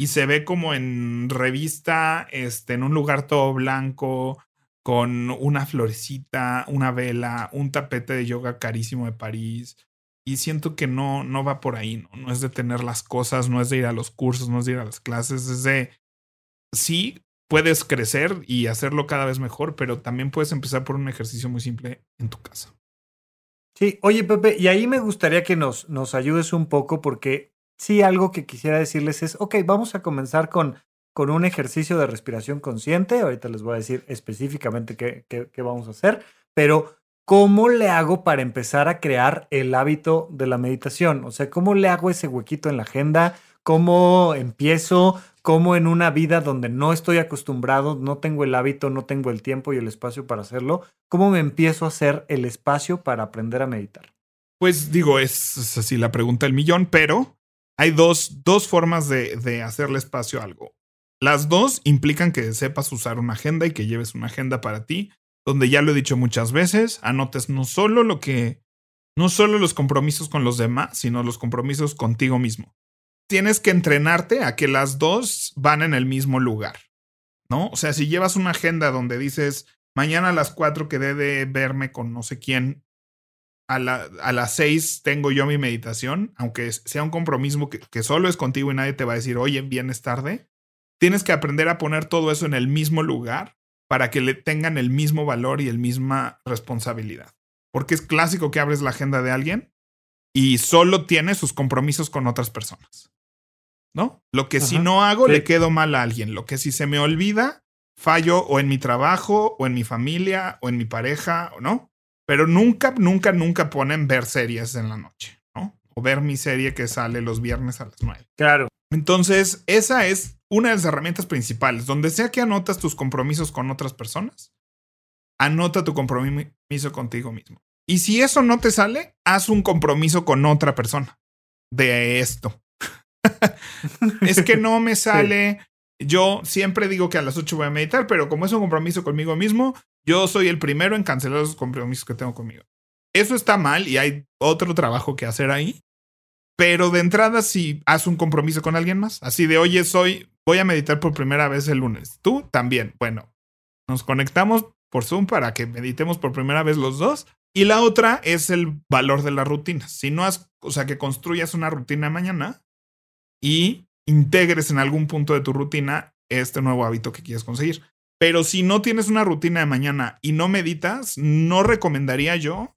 y se ve como en revista, este, en un lugar todo blanco, con una florecita, una vela, un tapete de yoga carísimo de París. Y siento que no, no va por ahí, ¿no? No es de tener las cosas, no es de ir a los cursos, no es de ir a las clases, es de, sí, puedes crecer y hacerlo cada vez mejor, pero también puedes empezar por un ejercicio muy simple en tu casa. Sí, oye Pepe, y ahí me gustaría que nos, nos ayudes un poco porque sí algo que quisiera decirles es, ok, vamos a comenzar con, con un ejercicio de respiración consciente. Ahorita les voy a decir específicamente qué, qué, vamos a hacer, pero ¿cómo le hago para empezar a crear el hábito de la meditación? O sea, ¿cómo le hago ese huequito en la agenda? ¿Cómo empiezo? ¿Cómo en una vida donde no estoy acostumbrado, no tengo el hábito, no tengo el tiempo y el espacio para hacerlo? ¿Cómo me empiezo a hacer el espacio para aprender a meditar? Pues digo, es así la pregunta del millón, pero hay dos, dos formas de, de hacerle espacio a algo. Las dos implican que sepas usar una agenda y que lleves una agenda para ti, donde ya lo he dicho muchas veces, anotes no solo lo que, no solo los compromisos con los demás, sino los compromisos contigo mismo. Tienes que entrenarte a que las dos van en el mismo lugar, ¿no? O sea, si llevas una agenda donde dices, mañana a las cuatro quedé de verme con no sé quién a, las seis tengo yo mi meditación, aunque sea un compromiso que, solo es contigo y nadie te va a decir, oye, vienes tarde. tienes que aprender a poner todo eso en el mismo lugar para que le tengan el mismo valor y el misma responsabilidad. Porque es clásico que abres la agenda de alguien y solo tiene sus compromisos con otras personas. ¿No? Lo que si no hago le quedo mal a alguien. Lo que si se me olvida, fallo o en mi trabajo, o en mi familia, o en mi pareja, o no. Pero nunca, nunca, nunca ponen ver series en la noche, ¿no? O ver mi serie que sale los viernes a las nueve. Claro. Entonces, esa es una de las herramientas principales. Donde sea que anotas tus compromisos con otras personas, anota tu compromiso contigo mismo. Y si eso no te sale, haz un compromiso con otra persona de esto. es que no me sale. Yo siempre digo que a las 8 voy a meditar, pero como es un compromiso conmigo mismo, yo soy el primero en cancelar los compromisos que tengo conmigo. Eso está mal y hay otro trabajo que hacer ahí. Pero de entrada, si haz un compromiso con alguien más, así de, oye, soy, voy a meditar por primera vez el lunes. Tú también. Bueno, nos conectamos por Zoom para que meditemos por primera vez los dos y la otra es el valor de la rutina. Si no has, o sea, que construyas una rutina mañana y integres en algún punto de tu rutina este nuevo hábito que quieres conseguir. Pero si no tienes una rutina de mañana y no meditas, no recomendaría yo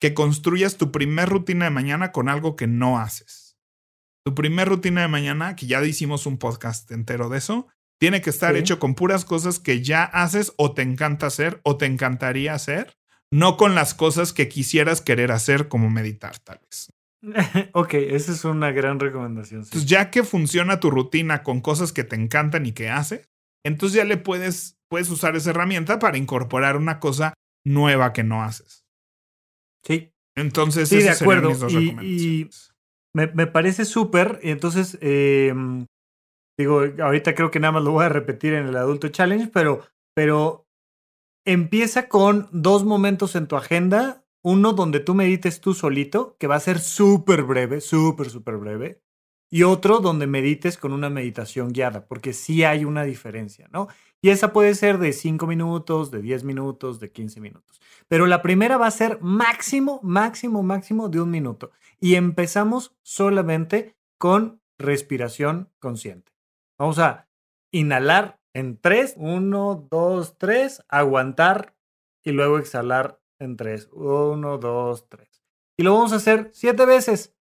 que construyas tu primer rutina de mañana con algo que no haces. Tu primer rutina de mañana, que ya hicimos un podcast entero de eso, tiene que estar hecho con puras cosas que ya haces o te encanta hacer o te encantaría hacer no con las cosas que quisieras querer hacer como meditar, tal vez. ok, esa es una gran recomendación. Entonces, ya que funciona tu rutina con cosas que te encantan y que haces, entonces ya le puedes, puedes usar esa herramienta para incorporar una cosa nueva que no haces. Sí. Entonces, sí, de acuerdo. y, me, parece súper. Y entonces, em, digo, ahorita creo que nada más lo voy a repetir en el Adulto Challenge, pero, pero empieza con dos momentos en tu agenda. Uno donde tú medites tú solito, que va a ser súper breve, súper, súper breve. Y otro donde medites con una meditación guiada, porque sí hay una diferencia, ¿no? Y esa puede ser de 5 minutos, de 10 minutos, de 15 minutos. Pero la primera va a ser máximo, máximo, máximo de un minuto. Y empezamos solamente con respiración consciente. Vamos a inhalar en tres. Uno, dos, tres. Aguantar y luego exhalar en tres. Uno, dos, tres. Y lo vamos a hacer siete veces.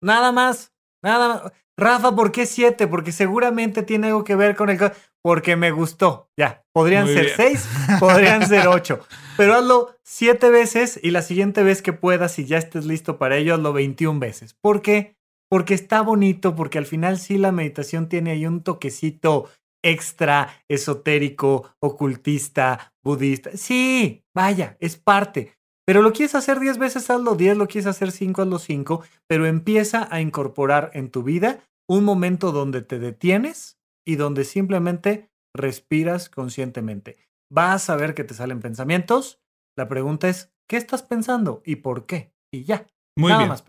Nada más. Nada más. Rafa, ¿por qué siete? Porque seguramente tiene algo que ver con el... Porque me gustó. Ya. Podrían ser seis, podrían ser ocho. Pero hazlo siete veces y la siguiente vez que puedas, si ya estés listo para ello, hazlo 21 veces. ¿Por qué? Porque está bonito, porque al final sí la meditación tiene ahí un toquecito extra esotérico, ocultista, budista. Sí, vaya, es parte. Pero lo quieres hacer 10 veces, hazlo 10, lo quieres hacer 5, hazlo 5, pero empieza a incorporar en tu vida un momento donde te detienes y donde simplemente respiras conscientemente. Vas a ver que te salen pensamientos. La pregunta es, ¿qué estás pensando y por qué? Y ya. Muy Nada bien. Más.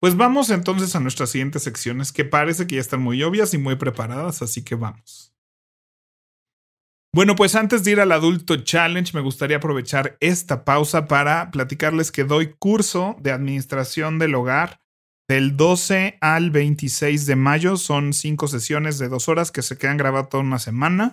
Pues vamos entonces a nuestras siguientes secciones que parece que ya están muy obvias y muy preparadas, así que vamos. Bueno, pues antes de ir al Adulto Challenge, me gustaría aprovechar esta pausa para platicarles que doy curso de administración del hogar del 12 al 26 de mayo. Son cinco sesiones de dos horas que se quedan grabadas toda una semana.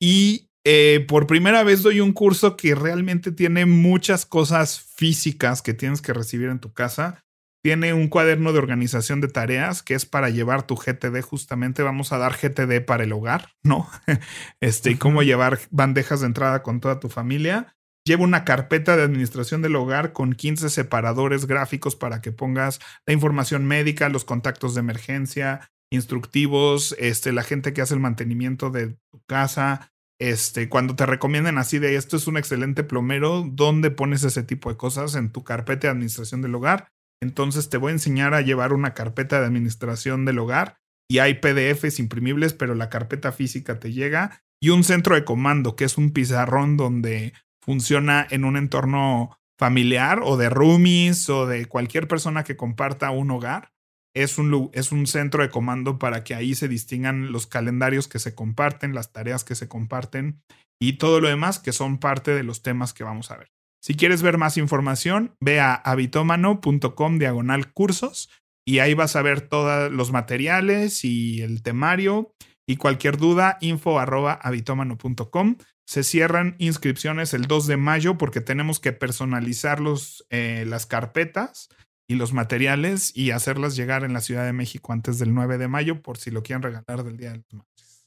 Y eh, por primera vez doy un curso que realmente tiene muchas cosas físicas que tienes que recibir en tu casa tiene un cuaderno de organización de tareas que es para llevar tu GTD. Justamente vamos a dar GTD para el hogar, ¿no? Este, y cómo llevar bandejas de entrada con toda tu familia. Lleva una carpeta de administración del hogar con 15 separadores gráficos para que pongas la información médica, los contactos de emergencia, instructivos, este, la gente que hace el mantenimiento de tu casa. Este, cuando te recomienden así de esto es un excelente plomero, ¿dónde pones ese tipo de cosas en tu carpeta de administración del hogar? Entonces te voy a enseñar a llevar una carpeta de administración del hogar y hay PDFs imprimibles, pero la carpeta física te llega y un centro de comando, que es un pizarrón donde funciona en un entorno familiar o de roomies o de cualquier persona que comparta un hogar. Es un, es un centro de comando para que ahí se distingan los calendarios que se comparten, las tareas que se comparten y todo lo demás que son parte de los temas que vamos a ver. Si quieres ver más información, ve a habitomano.com diagonal cursos y ahí vas a ver todos los materiales y el temario Y cualquier duda, info arroba habitómano.com. Se cierran inscripciones el 2 de mayo porque tenemos que personalizar los, eh, las carpetas y los materiales y hacerlas llegar en la Ciudad de México antes del 9 de mayo por si lo quieren regalar del Día de las Madres.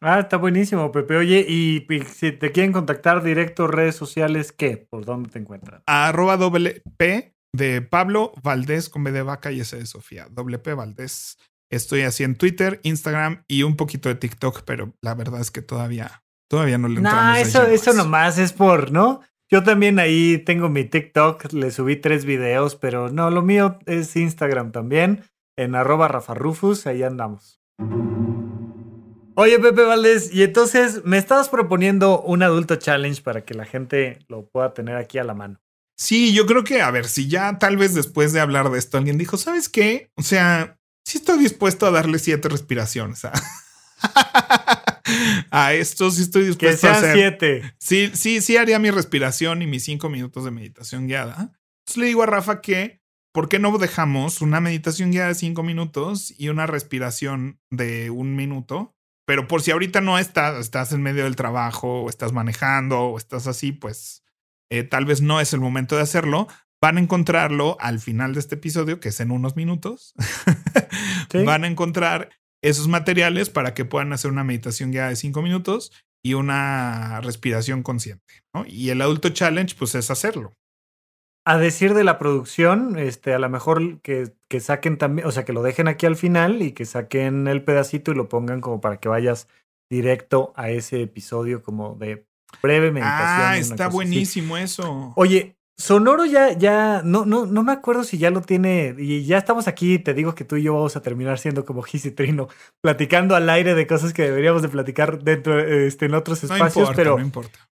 Ah, está buenísimo, Pepe. Oye, y, si te quieren contactar directo, redes sociales, ¿qué? ¿Por dónde te encuentran? Arroba doble P de Pablo Valdés con B de vaca y S de Sofía. Doble P Valdés. Estoy así en Twitter, Instagram y un poquito de TikTok, pero la verdad es que todavía, todavía no le entramos. No, eso, eso nomás es por, ¿no? Yo también ahí tengo mi TikTok, le subí tres videos, pero no, lo mío es Instagram también, en arroba rafarrufus, ahí andamos. Oye, Pepe Valdés, y entonces me estabas proponiendo un adulto challenge para que la gente lo pueda tener aquí a la mano. Sí, yo creo que, a ver, si ya tal vez después de hablar de esto alguien dijo, ¿sabes qué? O sea, sí estoy dispuesto a darle siete respiraciones a, a esto, sí estoy dispuesto que a hacer. siete. Sí, sí, sí haría mi respiración y mis cinco minutos de meditación guiada. Entonces le digo a Rafa que, ¿por qué no dejamos una meditación guiada de cinco minutos y una respiración de un minuto? Pero por si ahorita no estás, estás en medio del trabajo, o estás manejando, o estás así, pues eh, tal vez no es el momento de hacerlo. Van a encontrarlo al final de este episodio, que es en unos minutos. Van a encontrar esos materiales para que puedan hacer una meditación guiada de cinco minutos y una respiración consciente. ¿no? Y el adulto challenge, pues es hacerlo. A decir de la producción, este, a lo mejor que, que saquen también, o sea, que lo dejen aquí al final y que saquen el pedacito y lo pongan como para que vayas directo a ese episodio como de breve meditación. Ah, está buenísimo eso. Oye, Sonoro ya, ya, no, no, no me acuerdo si ya lo tiene, y ya estamos aquí, te digo que tú y yo vamos a terminar siendo como Gis y Trino, platicando al aire de cosas que deberíamos de platicar dentro, este, en otros espacios, no importa, pero no importa.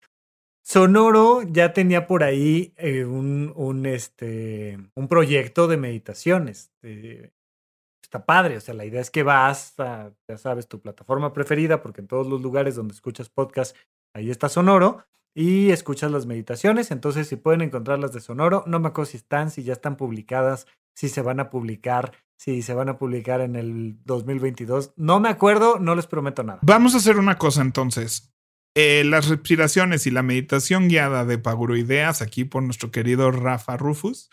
Sonoro ya tenía por ahí eh, un, un, este, un proyecto de meditaciones. Eh, está padre, o sea, la idea es que vas a, ya sabes, tu plataforma preferida, porque en todos los lugares donde escuchas podcast, ahí está Sonoro, y escuchas las meditaciones. Entonces, si pueden encontrar las de Sonoro, no me acuerdo si están, si ya están publicadas, si se van a publicar, si se van a publicar en el 2022. No me acuerdo, no les prometo nada. Vamos a hacer una cosa entonces. Eh, las respiraciones y la meditación guiada de Paguroideas, aquí por nuestro querido Rafa Rufus,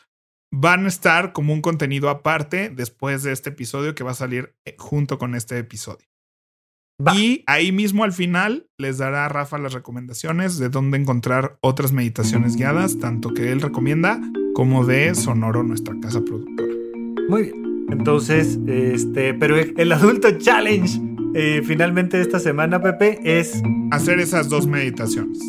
van a estar como un contenido aparte después de este episodio que va a salir eh, junto con este episodio. Va. Y ahí mismo al final les dará a Rafa las recomendaciones de dónde encontrar otras meditaciones guiadas, tanto que él recomienda como de Sonoro, nuestra casa productora. Muy bien. Entonces, este, pero el adulto challenge eh, finalmente esta semana, Pepe, es hacer esas dos meditaciones.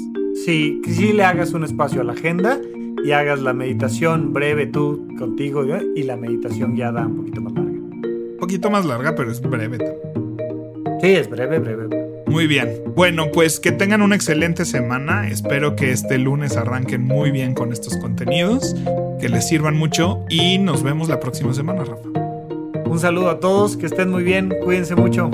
Sí, que sí le hagas un espacio a la agenda y hagas la meditación breve tú contigo y la meditación guiada un poquito más larga. Un poquito más larga, pero es breve también. Sí, es breve, breve. Muy bien. Bueno, pues que tengan una excelente semana. Espero que este lunes arranquen muy bien con estos contenidos, que les sirvan mucho y nos vemos la próxima semana, Rafa. Un saludo a todos, que estén muy bien, cuídense mucho.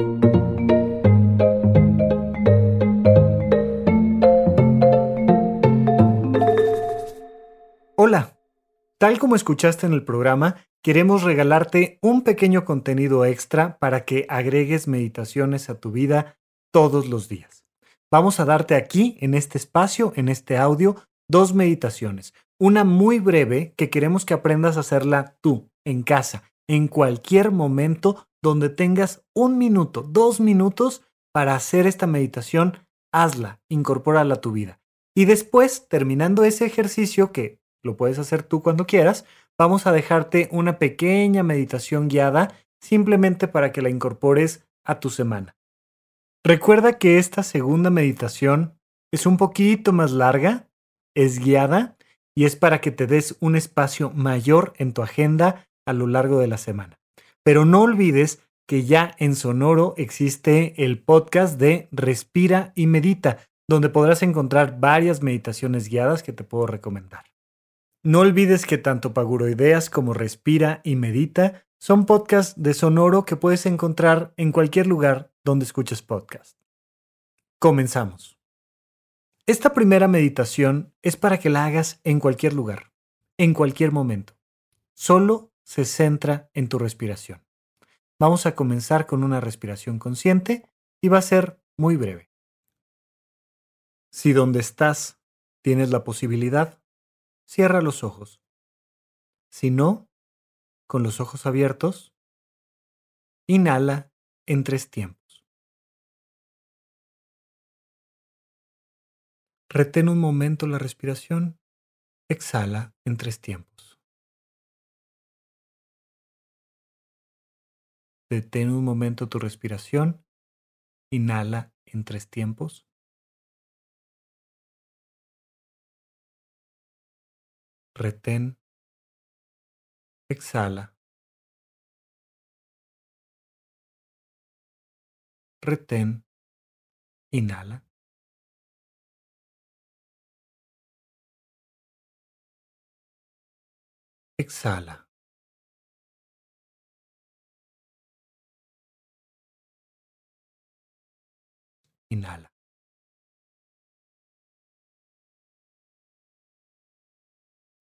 Tal como escuchaste en el programa, queremos regalarte un pequeño contenido extra para que agregues meditaciones a tu vida todos los días. Vamos a darte aquí, en este espacio, en este audio, dos meditaciones. Una muy breve que queremos que aprendas a hacerla tú, en casa, en cualquier momento donde tengas un minuto, dos minutos para hacer esta meditación, hazla, incorpórala a tu vida. Y después, terminando ese ejercicio, que lo puedes hacer tú cuando quieras, vamos a dejarte una pequeña meditación guiada simplemente para que la incorpores a tu semana. Recuerda que esta segunda meditación es un poquito más larga, es guiada y es para que te des un espacio mayor en tu agenda a lo largo de la semana. Pero no olvides que ya en Sonoro existe el podcast de Respira y Medita, donde podrás encontrar varias meditaciones guiadas que te puedo recomendar. No olvides que tanto Paguroideas como Respira y Medita son podcasts de Sonoro que puedes encontrar en cualquier lugar donde escuches podcast. Comenzamos. Esta primera meditación es para que la hagas en cualquier lugar, en cualquier momento. Solo se centra en tu respiración. Vamos a comenzar con una respiración consciente Y va a ser muy breve. Si donde estás tienes la posibilidad, cierra los ojos. Si no, con los ojos abiertos, inhala en tres tiempos. Retén un momento la respiración, exhala en tres tiempos. Detén un momento tu respiración, inhala en tres tiempos. Retén, exhala, retén, inhala. Exhala. Inhala.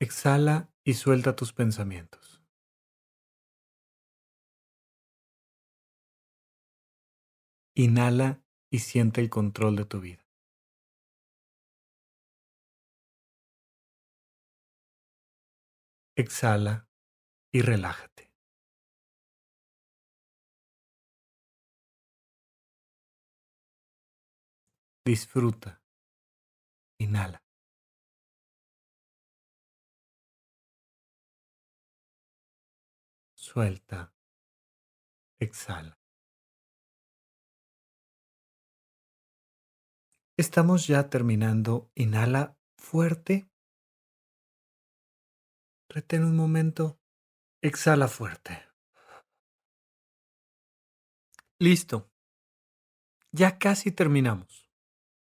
Exhala y suelta tus pensamientos. Inhala y siente el control de tu vida. Exhala y relájate. Disfruta. Inhala. Suelta. Exhala. Estamos ya terminando. Inhala fuerte. Retén un momento. Exhala fuerte. Listo. Ya casi terminamos.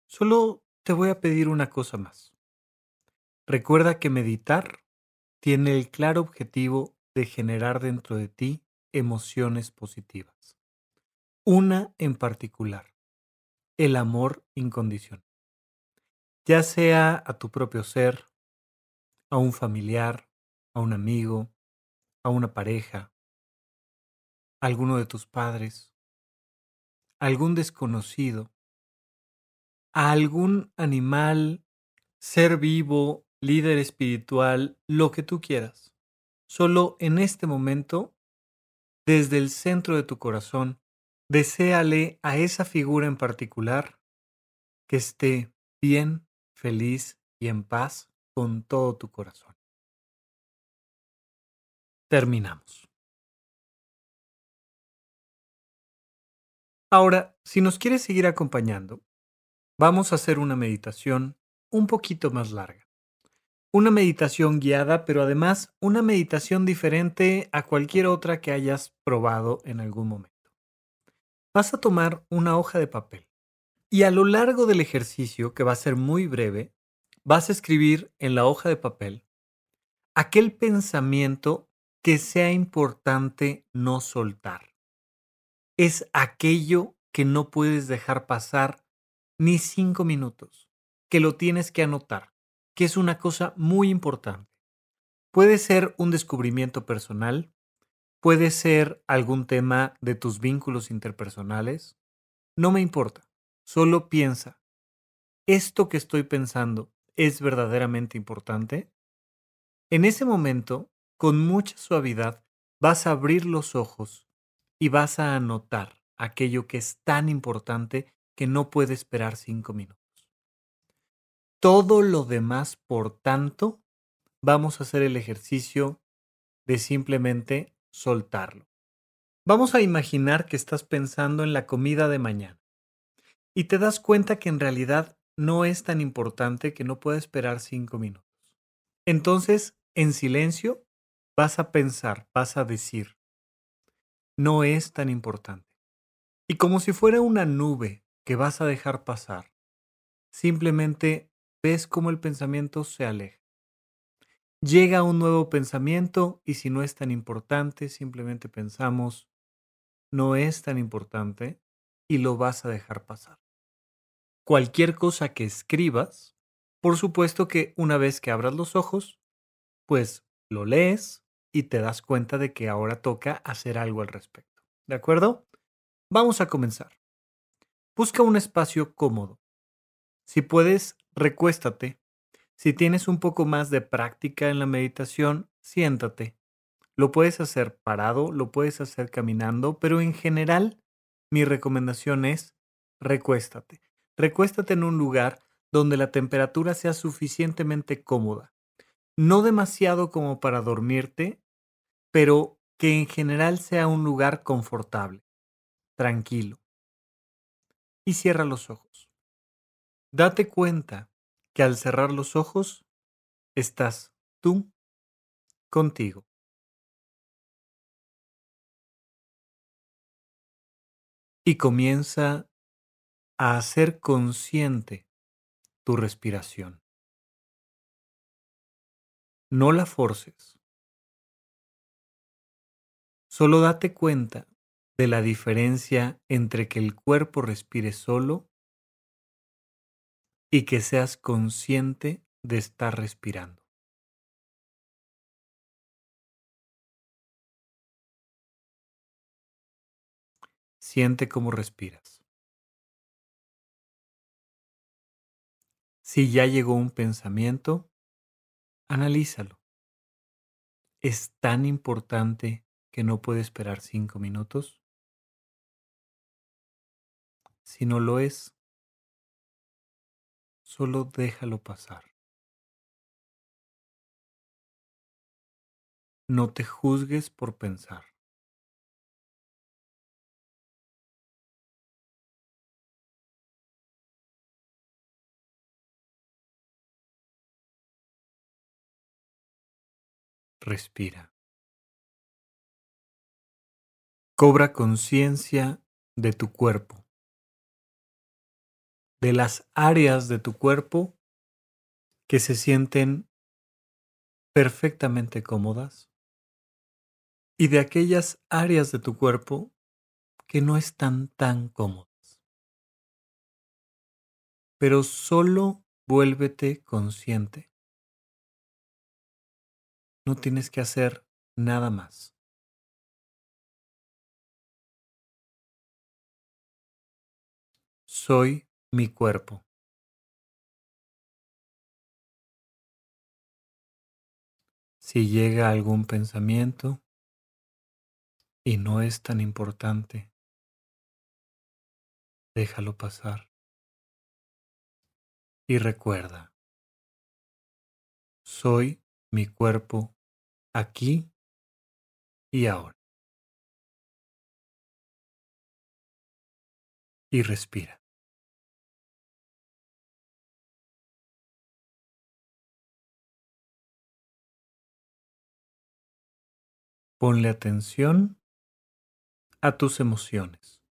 Solo te voy a pedir una cosa más. Recuerda que meditar tiene el claro objetivo de generar dentro de ti emociones positivas. Una en particular, el amor incondicional. Ya sea a tu propio ser, a un familiar, a un amigo, a una pareja, a alguno de tus padres, a algún desconocido, a algún animal, ser vivo, líder espiritual, lo que tú quieras. Solo en este momento, desde el centro de tu corazón, deséale a esa figura en particular que esté bien, feliz y en paz con todo tu corazón. Terminamos. Ahora, si nos quieres seguir acompañando, vamos a hacer una meditación un poquito más larga una meditación guiada, pero además una meditación diferente a cualquier otra que hayas probado en algún momento. Vas a tomar una hoja de papel y a lo largo del ejercicio, que va a ser muy breve, vas a escribir en la hoja de papel aquel pensamiento que sea importante no soltar. Es aquello que no puedes dejar pasar ni cinco minutos, que lo tienes que anotar que es una cosa muy importante. Puede ser un descubrimiento personal, puede ser algún tema de tus vínculos interpersonales, no me importa, solo piensa, ¿esto que estoy pensando es verdaderamente importante? En ese momento, con mucha suavidad, vas a abrir los ojos y vas a anotar aquello que es tan importante que no puede esperar cinco minutos. Todo lo demás, por tanto, vamos a hacer el ejercicio de simplemente soltarlo. Vamos a imaginar que estás pensando en la comida de mañana y te das cuenta que en realidad no es tan importante que no pueda esperar cinco minutos. Entonces, en silencio, vas a pensar, vas a decir, no es tan importante. Y como si fuera una nube que vas a dejar pasar, simplemente ves cómo el pensamiento se aleja. Llega un nuevo pensamiento y si no es tan importante, simplemente pensamos, no es tan importante y lo vas a dejar pasar. Cualquier cosa que escribas, por supuesto que una vez que abras los ojos, pues lo lees y te das cuenta de que ahora toca hacer algo al respecto. ¿De acuerdo? Vamos a comenzar. Busca un espacio cómodo. Si puedes, recuéstate. Si tienes un poco más de práctica en la meditación, siéntate. Lo puedes hacer parado, lo puedes hacer caminando, pero en general mi recomendación es recuéstate. Recuéstate en un lugar donde la temperatura sea suficientemente cómoda. No demasiado como para dormirte, pero que en general sea un lugar confortable, tranquilo. Y cierra los ojos. Date cuenta que al cerrar los ojos estás tú contigo. Y comienza a hacer consciente tu respiración. No la forces. Solo date cuenta de la diferencia entre que el cuerpo respire solo y que seas consciente de estar respirando. Siente cómo respiras. Si ya llegó un pensamiento, analízalo. ¿Es tan importante que no puede esperar cinco minutos? Si no lo es, solo déjalo pasar. No te juzgues por pensar. Respira. Cobra conciencia de tu cuerpo de las áreas de tu cuerpo que se sienten perfectamente cómodas y de aquellas áreas de tu cuerpo que no están tan cómodas. Pero solo vuélvete consciente. No tienes que hacer nada más. Soy mi cuerpo. Si llega algún pensamiento y no es tan importante, déjalo pasar. Y recuerda, soy mi cuerpo aquí y ahora. Y respira. Ponle atención a tus emociones.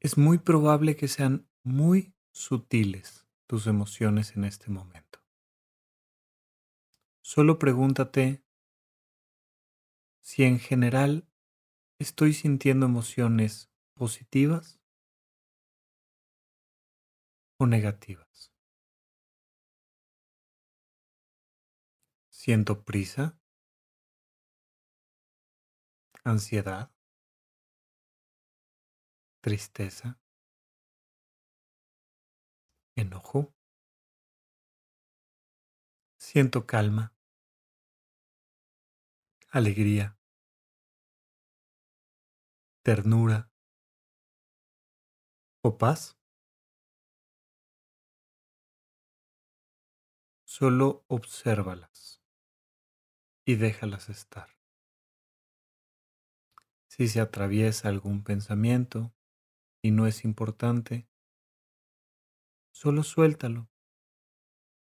Es muy probable que sean muy sutiles tus emociones en este momento. Solo pregúntate si en general estoy sintiendo emociones positivas o negativas. Siento prisa, ansiedad, tristeza, enojo. Siento calma, alegría, ternura. O paz. Solo obsérvalas y déjalas estar. Si se atraviesa algún pensamiento y no es importante, solo suéltalo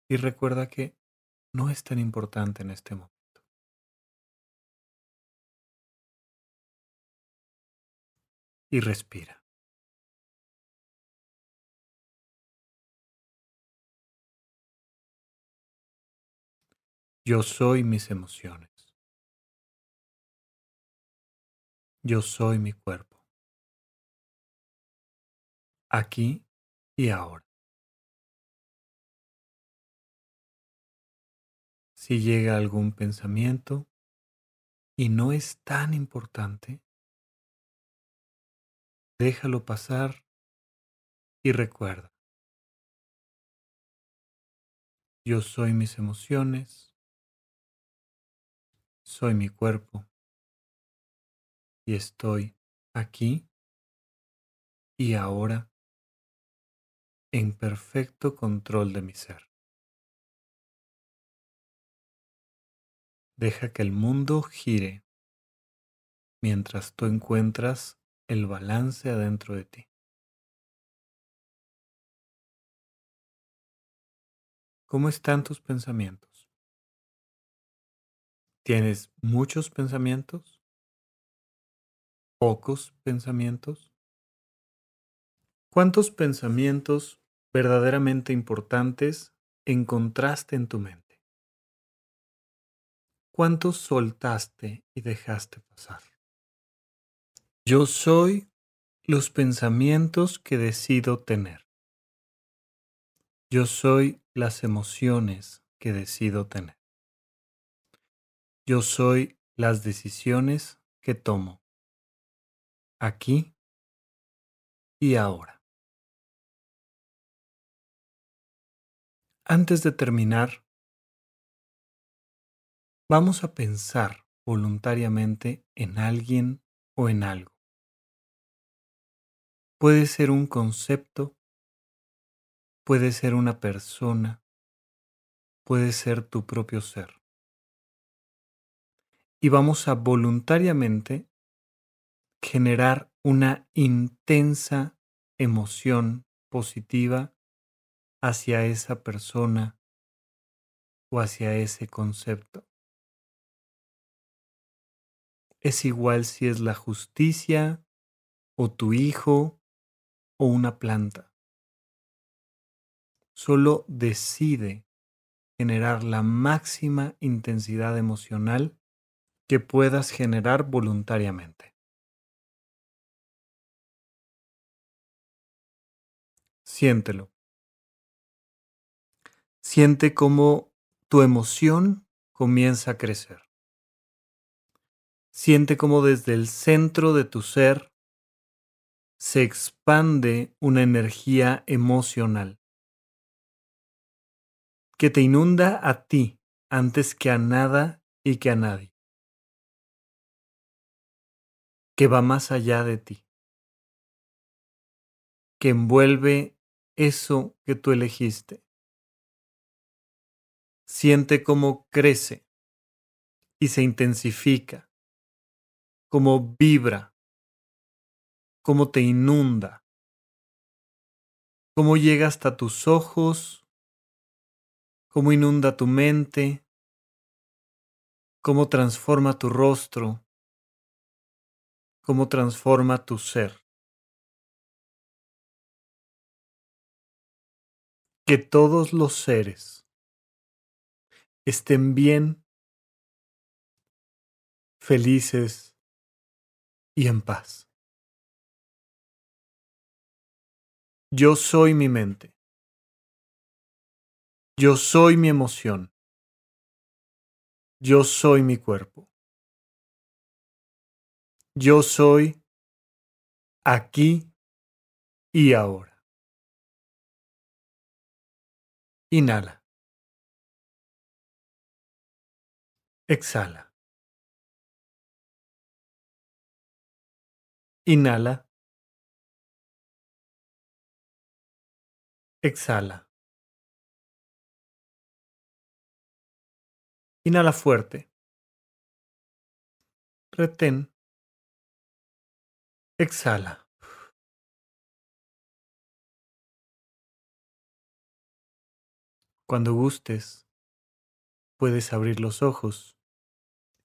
y recuerda que no es tan importante en este momento. Y respira. Yo soy mis emociones. Yo soy mi cuerpo. Aquí y ahora. Si llega algún pensamiento y no es tan importante, déjalo pasar y recuerda. Yo soy mis emociones, soy mi cuerpo y estoy aquí y ahora en perfecto control de mi ser. Deja que el mundo gire mientras tú encuentras el balance adentro de ti. ¿Cómo están tus pensamientos? ¿Tienes muchos pensamientos? ¿Pocos pensamientos? ¿Cuántos pensamientos verdaderamente importantes encontraste en tu mente? ¿Cuántos soltaste y dejaste pasar? Yo soy los pensamientos que decido tener. Yo soy las emociones que decido tener. Yo soy las decisiones que tomo aquí y ahora. Antes de terminar, vamos a pensar voluntariamente en alguien o en algo. Puede ser un concepto Puede ser una persona, puede ser tu propio ser. Y vamos a voluntariamente generar una intensa emoción positiva hacia esa persona o hacia ese concepto. Es igual si es la justicia o tu hijo o una planta solo decide generar la máxima intensidad emocional que puedas generar voluntariamente. Siéntelo. Siente cómo tu emoción comienza a crecer. Siente cómo desde el centro de tu ser se expande una energía emocional que te inunda a ti antes que a nada y que a nadie, que va más allá de ti, que envuelve eso que tú elegiste. Siente cómo crece y se intensifica, cómo vibra, cómo te inunda, cómo llega hasta tus ojos, cómo inunda tu mente, cómo transforma tu rostro, cómo transforma tu ser. Que todos los seres estén bien, felices y en paz. Yo soy mi mente. Yo soy mi emoción. Yo soy mi cuerpo. Yo soy aquí y ahora. Inhala. Exhala. Inhala. Exhala. Inhala fuerte. Retén. Exhala. Cuando gustes, puedes abrir los ojos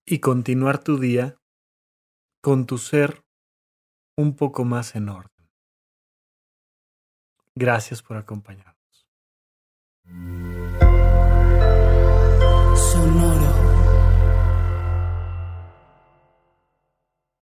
y continuar tu día con tu ser un poco más en orden. Gracias por acompañarnos. Sonora.